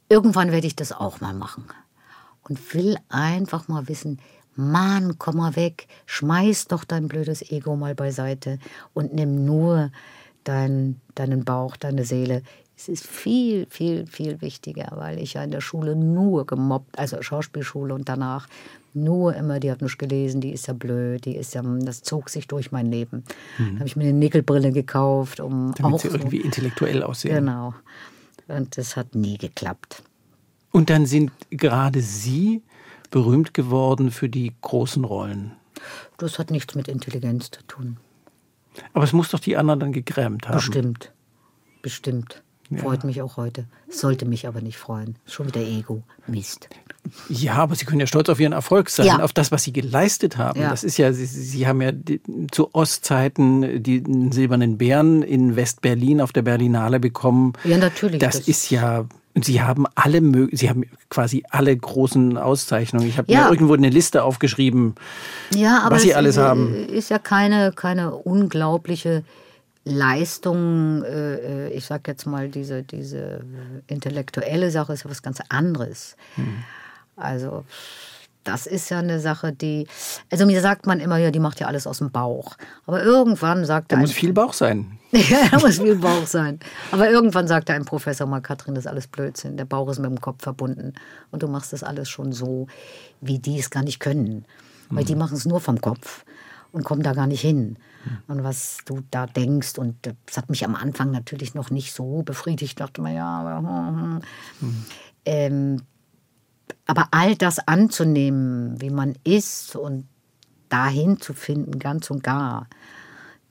irgendwann werde ich das auch mal machen und will einfach mal wissen, Mann, komm mal weg, schmeiß doch dein blödes Ego mal beiseite und nimm nur dein, deinen Bauch, deine Seele. Es ist viel, viel, viel wichtiger, weil ich ja in der Schule nur gemobbt, also Schauspielschule und danach nur immer, die hat nicht gelesen, die ist ja blöd, die ist ja, das zog sich durch mein Leben. Mhm. Da habe ich mir eine Nickelbrille gekauft, um Damit auch sie irgendwie intellektuell aussehen. Genau. Und das hat nie geklappt. Und dann sind gerade Sie berühmt geworden für die großen Rollen. Das hat nichts mit Intelligenz zu tun. Aber es muss doch die anderen dann gegrämt haben. Bestimmt. Bestimmt. Ja. Freut mich auch heute. Sollte mich aber nicht freuen. Schon wieder Ego. Mist. Ja, aber Sie können ja stolz auf Ihren Erfolg sein, ja. auf das, was Sie geleistet haben. Ja. Das ist ja, Sie, Sie haben ja die, zu Ostzeiten den Silbernen Bären in West-Berlin auf der Berlinale bekommen. Ja, natürlich. Das, das ist ja und Sie haben alle, Sie haben quasi alle großen Auszeichnungen. Ich habe ja. mir irgendwo eine Liste aufgeschrieben, ja, was Sie alles haben. Ist ja keine, keine unglaubliche Leistung. Äh, ich sag jetzt mal, diese, diese intellektuelle Sache ist ja was ganz anderes. Hm. Also das ist ja eine Sache, die. Also mir sagt man immer, ja, die macht ja alles aus dem Bauch. Aber irgendwann sagt da. Da muss viel Bauch sein. ja, da muss viel Bauch sein. Aber irgendwann sagte ein Professor mal, Katrin, das ist alles Blödsinn. Der Bauch ist mit dem Kopf verbunden. Und du machst das alles schon so, wie die es gar nicht können. Weil mhm. die machen es nur vom Kopf und kommen da gar nicht hin. Und was du da denkst, und das hat mich am Anfang natürlich noch nicht so befriedigt. Ich dachte mir, ja, aber. Hm, hm. Mhm. Ähm, aber all das anzunehmen, wie man ist und dahin zu finden, ganz und gar,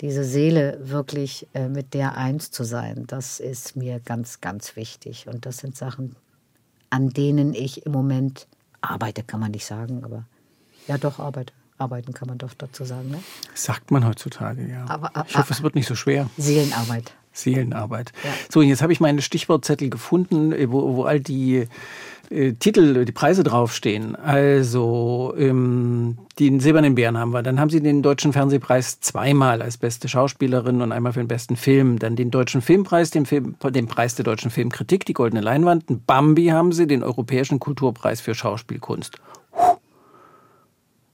diese Seele wirklich äh, mit der eins zu sein, das ist mir ganz, ganz wichtig. Und das sind Sachen, an denen ich im Moment arbeite, kann man nicht sagen, aber ja doch arbeite. Arbeiten kann man doch dazu sagen. Ne? Sagt man heutzutage, ja. Aber, aber, ich hoffe, es wird nicht so schwer. Seelenarbeit. Seelenarbeit. Ja. So, jetzt habe ich meine Stichwortzettel gefunden, wo, wo all die äh, Titel, die Preise draufstehen. Also ähm, den Silbernen Bären haben wir. Dann haben sie den Deutschen Fernsehpreis zweimal als beste Schauspielerin und einmal für den besten Film. Dann den Deutschen Filmpreis, den, Film, den Preis der deutschen Filmkritik, die Goldene Leinwand. Ein Bambi haben sie, den Europäischen Kulturpreis für Schauspielkunst.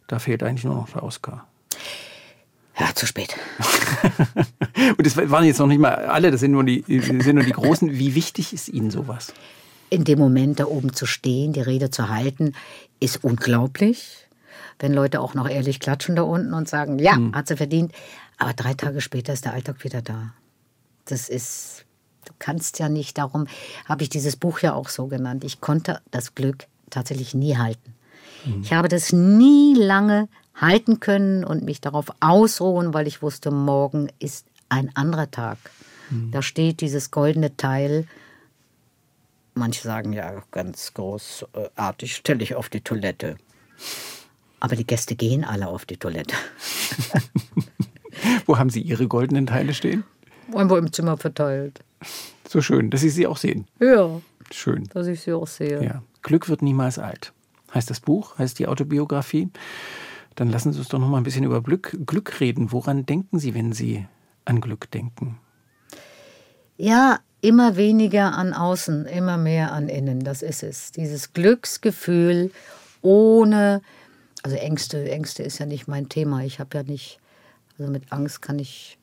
Da fehlt eigentlich nur noch der Oscar. Ja, zu spät. und das waren jetzt noch nicht mal alle, das sind nur die, sind nur die Großen. Wie wichtig ist Ihnen sowas? In dem Moment da oben zu stehen, die Rede zu halten, ist unglaublich. Wenn Leute auch noch ehrlich klatschen da unten und sagen, ja, mhm. hat sie verdient. Aber drei Tage später ist der Alltag wieder da. Das ist, du kannst ja nicht, darum habe ich dieses Buch ja auch so genannt. Ich konnte das Glück tatsächlich nie halten. Mhm. Ich habe das nie lange halten können und mich darauf ausruhen, weil ich wusste, morgen ist ein anderer Tag. Mhm. Da steht dieses goldene Teil Manche sagen ja ganz großartig, stelle ich auf die Toilette. Aber die Gäste gehen alle auf die Toilette. Wo haben Sie Ihre goldenen Teile stehen? Irgendwo im Zimmer verteilt. So schön, dass Sie sie auch sehen. Ja, Schön. dass ich sie auch sehe. Ja. Glück wird niemals alt. Heißt das Buch, heißt die Autobiografie. Dann lassen Sie uns doch noch mal ein bisschen über Glück, Glück reden. Woran denken Sie, wenn Sie an Glück denken? Ja, immer weniger an außen, immer mehr an innen. Das ist es. Dieses Glücksgefühl ohne, also Ängste, Ängste ist ja nicht mein Thema. Ich habe ja nicht, also mit Angst kann ich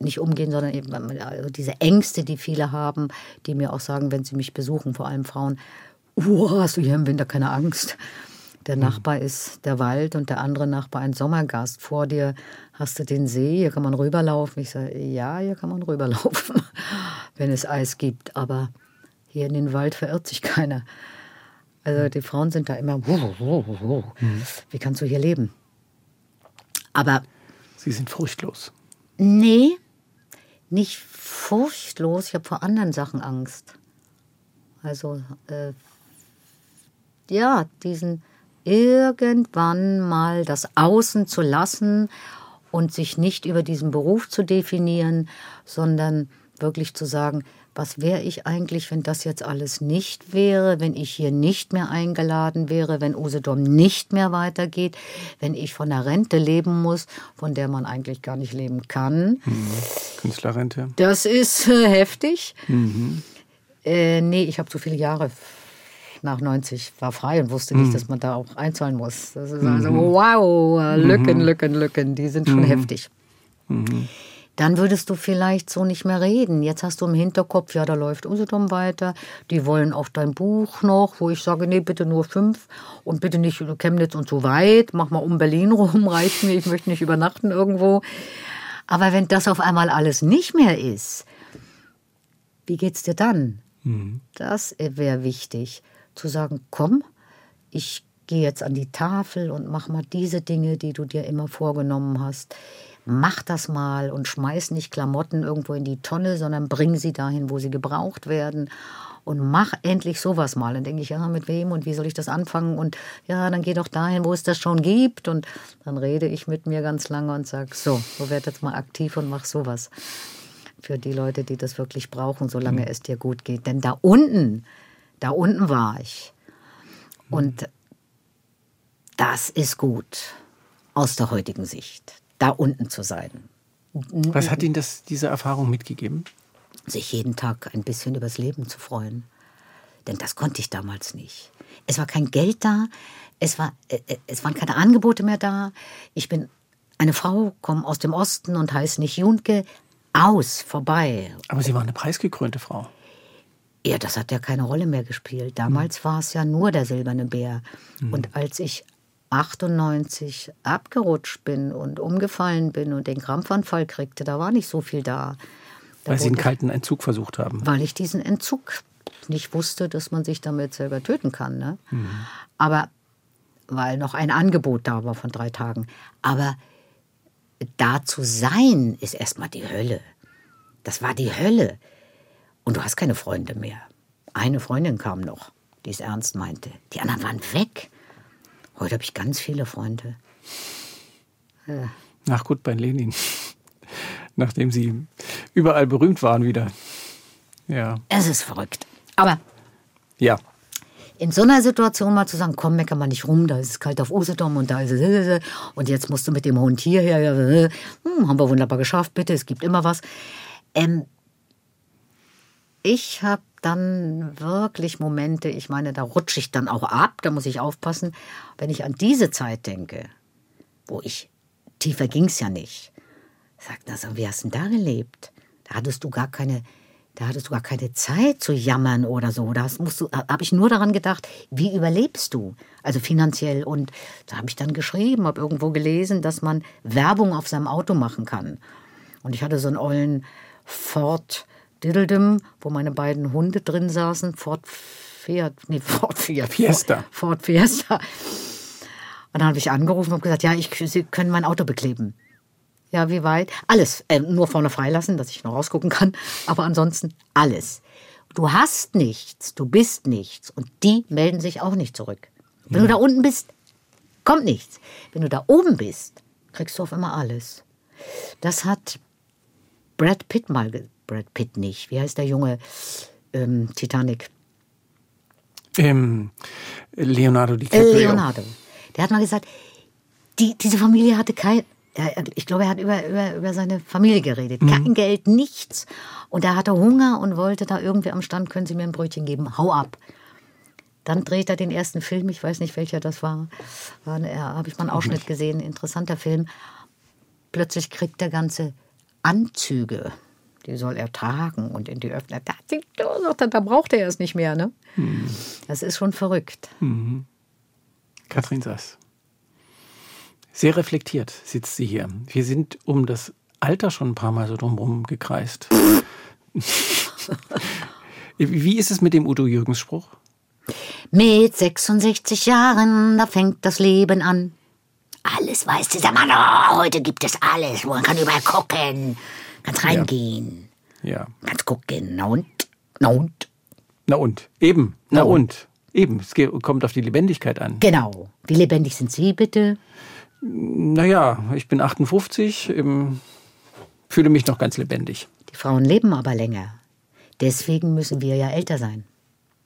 nicht umgehen, sondern eben also diese Ängste, die viele haben, die mir auch sagen, wenn sie mich besuchen, vor allem Frauen, hast du hier im Winter keine Angst? Der Nachbar ist der Wald und der andere Nachbar ein Sommergast. Vor dir hast du den See, hier kann man rüberlaufen. Ich sage, ja, hier kann man rüberlaufen, wenn es Eis gibt. Aber hier in den Wald verirrt sich keiner. Also die Frauen sind da immer, wie kannst du hier leben? Aber Sie sind furchtlos. Nee, nicht furchtlos. Ich habe vor anderen Sachen Angst. Also, äh, ja, diesen irgendwann mal das Außen zu lassen und sich nicht über diesen Beruf zu definieren, sondern wirklich zu sagen, was wäre ich eigentlich, wenn das jetzt alles nicht wäre, wenn ich hier nicht mehr eingeladen wäre, wenn Usedom nicht mehr weitergeht, wenn ich von der Rente leben muss, von der man eigentlich gar nicht leben kann. Künstlerrente. Das ist äh, heftig. Äh, nee, ich habe so viele Jahre nach 90 war frei und wusste nicht, dass man da auch einzahlen muss. Das ist also wow, äh, Lücken, Lücken, Lücken, die sind schon heftig. Dann würdest du vielleicht so nicht mehr reden. Jetzt hast du im Hinterkopf, ja, da läuft Usedom weiter. Die wollen auch dein Buch noch, wo ich sage, nee, bitte nur fünf und bitte nicht Chemnitz und so weit. Mach mal um Berlin rum, reicht mir. Ich möchte nicht übernachten irgendwo. Aber wenn das auf einmal alles nicht mehr ist, wie geht's dir dann? Das wäre wichtig, zu sagen, komm, ich gehe jetzt an die Tafel und mach mal diese Dinge, die du dir immer vorgenommen hast. Mach das mal und schmeiß nicht Klamotten irgendwo in die Tonne, sondern bring sie dahin, wo sie gebraucht werden. Und mach endlich sowas mal. Dann denke ich, ja, mit wem und wie soll ich das anfangen? Und ja, dann geh doch dahin, wo es das schon gibt. Und dann rede ich mit mir ganz lange und sage, so, so werd jetzt mal aktiv und mach sowas für die Leute, die das wirklich brauchen, solange es dir gut geht. Denn da unten, da unten war ich. Und das ist gut aus der heutigen Sicht, da unten zu sein. Was hat Ihnen das, diese Erfahrung mitgegeben? Sich jeden Tag ein bisschen übers Leben zu freuen. Denn das konnte ich damals nicht. Es war kein Geld da, es, war, äh, äh, es waren keine Angebote mehr da. Ich bin eine Frau, komme aus dem Osten und heiße nicht Junke. Aus, vorbei. Aber Sie waren eine preisgekrönte Frau. Ja, das hat ja keine Rolle mehr gespielt. Damals war es ja nur der silberne Bär. Und als ich 98 abgerutscht bin und umgefallen bin und den Krampfanfall kriegte, da war nicht so viel da. Da Weil Sie einen kalten Entzug versucht haben. weil ich diesen Entzug nicht wusste, dass man sich damit selber töten kann. Ne? Aber weil noch ein Angebot da war von drei Tagen. Aber da zu sein, ist erstmal die Hölle. Das war die Hölle. Und du hast keine Freunde mehr. Eine Freundin kam noch, die es ernst meinte. Die anderen waren weg. Heute habe ich ganz viele Freunde. Ach gut, bei Lenin. Nachdem Sie überall berühmt waren wieder. Ja. Es ist verrückt. Aber Ja. in so einer Situation mal zu sagen, komm, mecker mal nicht rum, da ist es kalt auf Usedom und da ist es und jetzt musst du mit dem Hund hierher, ja, hm, haben wir wunderbar geschafft, bitte, es gibt immer was. Ähm, ich habe dann wirklich Momente, ich meine, da rutsche ich dann auch ab, da muss ich aufpassen, wenn ich an diese Zeit denke, wo ich, tiefer ging es ja nicht, sagt, also, wie hast du denn da gelebt? Da hattest du gar keine, da hattest du gar keine Zeit zu jammern oder so. Da habe ich nur daran gedacht, wie überlebst du? Also finanziell. Und da habe ich dann geschrieben, habe irgendwo gelesen, dass man Werbung auf seinem Auto machen kann. Und ich hatte so einen ollen Ford Diddledem, wo meine beiden Hunde drin saßen. Ford Fiat, nee, Ford Fiat. Fiesta. Ford Fiesta. Und dann habe ich angerufen und gesagt, ja, ich, Sie können mein Auto bekleben. Ja, wie weit? Alles. Äh, nur vorne freilassen, dass ich noch rausgucken kann. Aber ansonsten alles. Du hast nichts, du bist nichts. Und die melden sich auch nicht zurück. Wenn du da unten bist, kommt nichts. Wenn du da oben bist, kriegst du auf immer alles. Das hat Brad Pitt mal, ge Brad Pitt nicht, wie heißt der Junge? Ähm, Titanic. Ähm, Leonardo DiCaprio. Leonardo. Der hat mal gesagt, die, diese Familie hatte kein, ich glaube, er hat über, über, über seine Familie geredet. Mhm. Kein Geld, nichts. Und er hatte Hunger und wollte da irgendwie am Stand, können Sie mir ein Brötchen geben? Hau ab. Dann dreht er den ersten Film, ich weiß nicht welcher das war. war Habe ich mal einen Ausschnitt gesehen, interessanter Film. Plötzlich kriegt der ganze Anzüge, die soll er tragen und in die Öffner. Da, da, braucht er es nicht mehr. Ne? Mhm. Das ist schon verrückt. Mhm. Katrin Sass. Sehr reflektiert sitzt sie hier. Wir sind um das Alter schon ein paar Mal so drumherum gekreist. Wie ist es mit dem Udo Jürgens Spruch? Mit 66 Jahren, da fängt das Leben an. Alles weiß dieser Mann. Oh, heute gibt es alles. Man kann überall gucken. Kannst reingehen. Ja. ja. Kannst gucken. Na und? Na und? Na und? Eben. Na, Na und? und? Eben. Es kommt auf die Lebendigkeit an. Genau. Wie lebendig sind Sie bitte? Naja, ich bin 58, fühle mich noch ganz lebendig. Die Frauen leben aber länger. Deswegen müssen wir ja älter sein.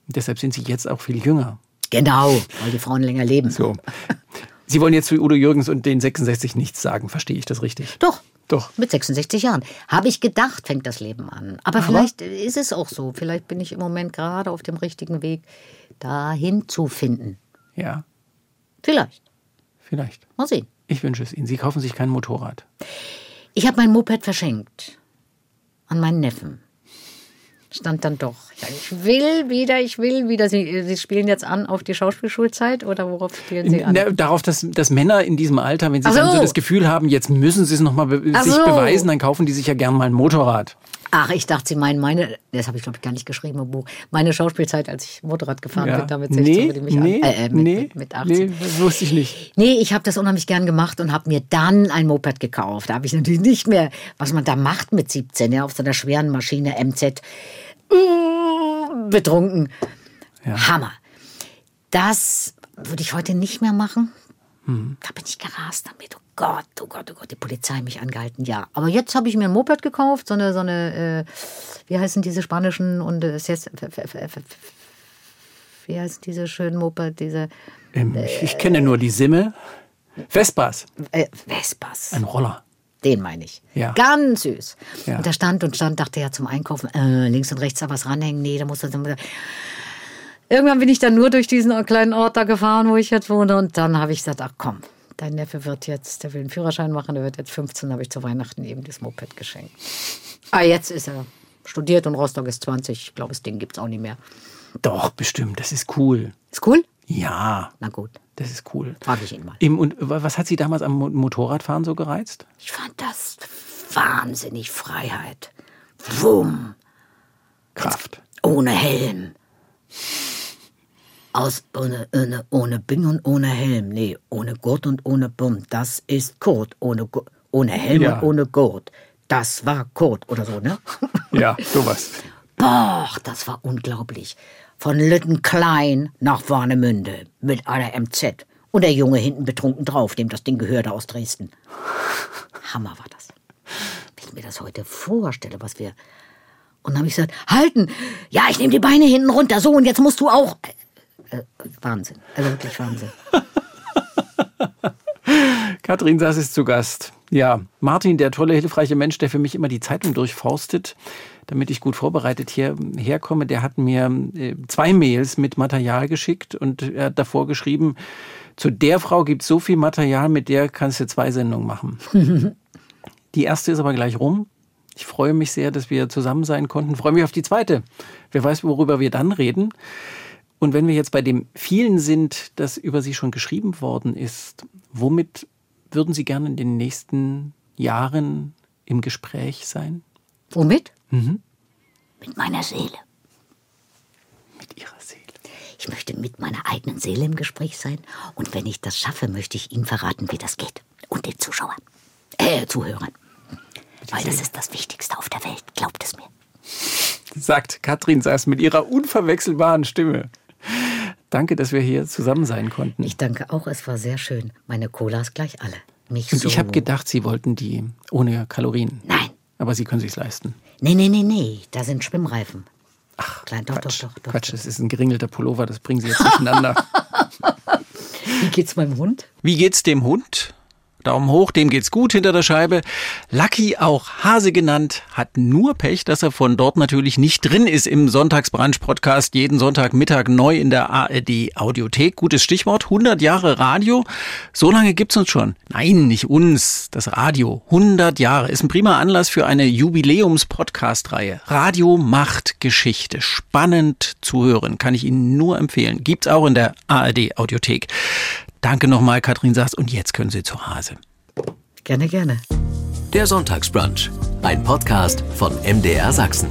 Deshalb sind Sie jetzt auch viel jünger. Genau, weil die Frauen länger leben. So. Sie wollen jetzt zu Udo Jürgens und den 66 nichts sagen, verstehe ich das richtig? Doch. Doch. Mit 66 Jahren. Habe ich gedacht, fängt das Leben an. Aber, Aber vielleicht ist es auch so. Vielleicht bin ich im Moment gerade auf dem richtigen Weg, dahin zu finden. Ja. Vielleicht. Vielleicht. Mal sehen. Ich wünsche es Ihnen. Sie kaufen sich kein Motorrad. Ich habe mein Moped verschenkt. An meinen Neffen. Stand dann doch. Ja, ich will wieder, ich will wieder. Sie, Sie spielen jetzt an auf die Schauspielschulzeit oder worauf spielen Sie an? Na, darauf, dass, dass Männer in diesem Alter, wenn sie so. dann so das Gefühl haben, jetzt müssen sie es nochmal be sich so. beweisen, dann kaufen die sich ja gern mal ein Motorrad. Ach, ich dachte, Sie meinen meine, das habe ich glaube ich gar nicht geschrieben im Buch, meine Schauspielzeit, als ich Motorrad gefahren ja. bin, damit 16 nee, würde mich nee, an, äh, mit, nee, mit, mit 18. Nee, das wusste ich nicht. Nee, ich habe das unheimlich gern gemacht und habe mir dann ein Moped gekauft. Da habe ich natürlich nicht mehr, was man da macht mit 17, ja, auf so einer schweren Maschine MZ, betrunken. Ja. Hammer. Das würde ich heute nicht mehr machen. Hm. Da bin ich gerast damit. Oh Gott, oh Gott, oh Gott, die Polizei hat mich angehalten, ja. Aber jetzt habe ich mir ein Moped gekauft, so eine, so eine äh, wie heißen diese spanischen und äh, wie heißen diese schönen Moped, diese. Ähm, äh, ich, ich kenne nur die Simme. Vespas. Äh, Vespas. Ein Roller. Den meine ich. Ja. Ganz süß. Ja. Und da stand und stand, dachte ja zum Einkaufen, äh, links und rechts da was ranhängen. Nee, da muss das. Irgendwann bin ich dann nur durch diesen kleinen Ort da gefahren, wo ich jetzt wohne. Und dann habe ich gesagt, ach komm, dein Neffe wird jetzt, der will einen Führerschein machen, der wird jetzt 15, habe ich zu Weihnachten eben das Moped geschenkt. Ah, jetzt ist er studiert und Rostock ist 20. Ich glaube, das Ding gibt es auch nicht mehr. Doch, bestimmt. Das ist cool. Ist cool? Ja. Na gut. Das ist cool. Frage ich ihn mal. Eben, und was hat Sie damals am Motorradfahren so gereizt? Ich fand das wahnsinnig Freiheit. Wumm. Kraft. Ohne Helm. Aus, ohne, ohne, ohne Bing und ohne Helm. Nee, ohne Gurt und ohne Bumm. Das ist Kurt. Ohne, ohne Helm Ja. und ohne Gurt. Das war Kurt oder so, ne? Ja, sowas. Boah, das war unglaublich. Von Lüttenklein nach Warnemünde mit einer MZ. Und der Junge hinten betrunken drauf, dem das Ding gehörte aus Dresden. Hammer war das. Wenn ich mir das heute vorstelle, was wir. Und dann habe ich gesagt, halten! Ja, ich nehme die Beine hinten runter, so, und jetzt musst du auch. Äh, äh, Wahnsinn. Also wirklich Wahnsinn. Katrin Sass ist zu Gast. Ja, Martin, der tolle, hilfreiche Mensch, der für mich immer die Zeitung durchforstet, damit ich gut vorbereitet hierher komme, der hat mir äh, zwei Mails mit Material geschickt und er hat davor geschrieben, zu der Frau gibt es so viel Material, mit der kannst du zwei Sendungen machen. die erste ist aber gleich rum. Ich freue mich sehr, dass wir zusammen sein konnten. Freue mich auf die zweite. Wer weiß, worüber wir dann reden. Und wenn wir jetzt bei dem vielen sind, das über Sie schon geschrieben worden ist, womit würden Sie gerne in den nächsten Jahren im Gespräch sein? Womit? Mhm. Mit meiner Seele. Mit Ihrer Seele. Ich möchte mit meiner eigenen Seele im Gespräch sein. Und wenn ich das schaffe, möchte ich Ihnen verraten, wie das geht. Und den Zuschauern. Äh, Zuhörern. Weil das ist das Wichtigste auf der Welt. Glaubt es mir. Sagt Katrin Sass mit ihrer unverwechselbaren Stimme. Danke, dass wir hier zusammen sein konnten. Ich danke auch, es war sehr schön. Meine Cola ist gleich alle. Nicht Und so. ich habe gedacht, Sie wollten die ohne Kalorien. Nein. Aber Sie können sich's leisten. Nee, nee, nee, nee. Da sind Schwimmreifen. Ach, Klein, doch, Quatsch, doch, doch, doch. Quatsch, das ist ein geringelter Pullover, das bringen Sie jetzt durcheinander. Wie geht's meinem Hund? Wie geht's dem Hund? Daumen hoch, dem geht's gut hinter der Scheibe. Lucky, auch Hase genannt, hat nur Pech, dass er von dort natürlich nicht drin ist im Sonntagsbrunch-Podcast. Jeden Sonntagmittag neu in der ARD Audiothek. Gutes Stichwort, 100 Jahre Radio. So lange gibt's uns schon. Nein, nicht uns, das Radio. 100 Jahre ist ein prima Anlass für eine Jubiläums-Podcast-Reihe. Radio macht Geschichte. Spannend zu hören, kann ich Ihnen nur empfehlen. Gibt's auch in der ARD Audiothek. Danke nochmal, Katrin Sass. Und jetzt können Sie zu Hase. Gerne, gerne. Der Sonntagsbrunch, ein Podcast von MDR Sachsen.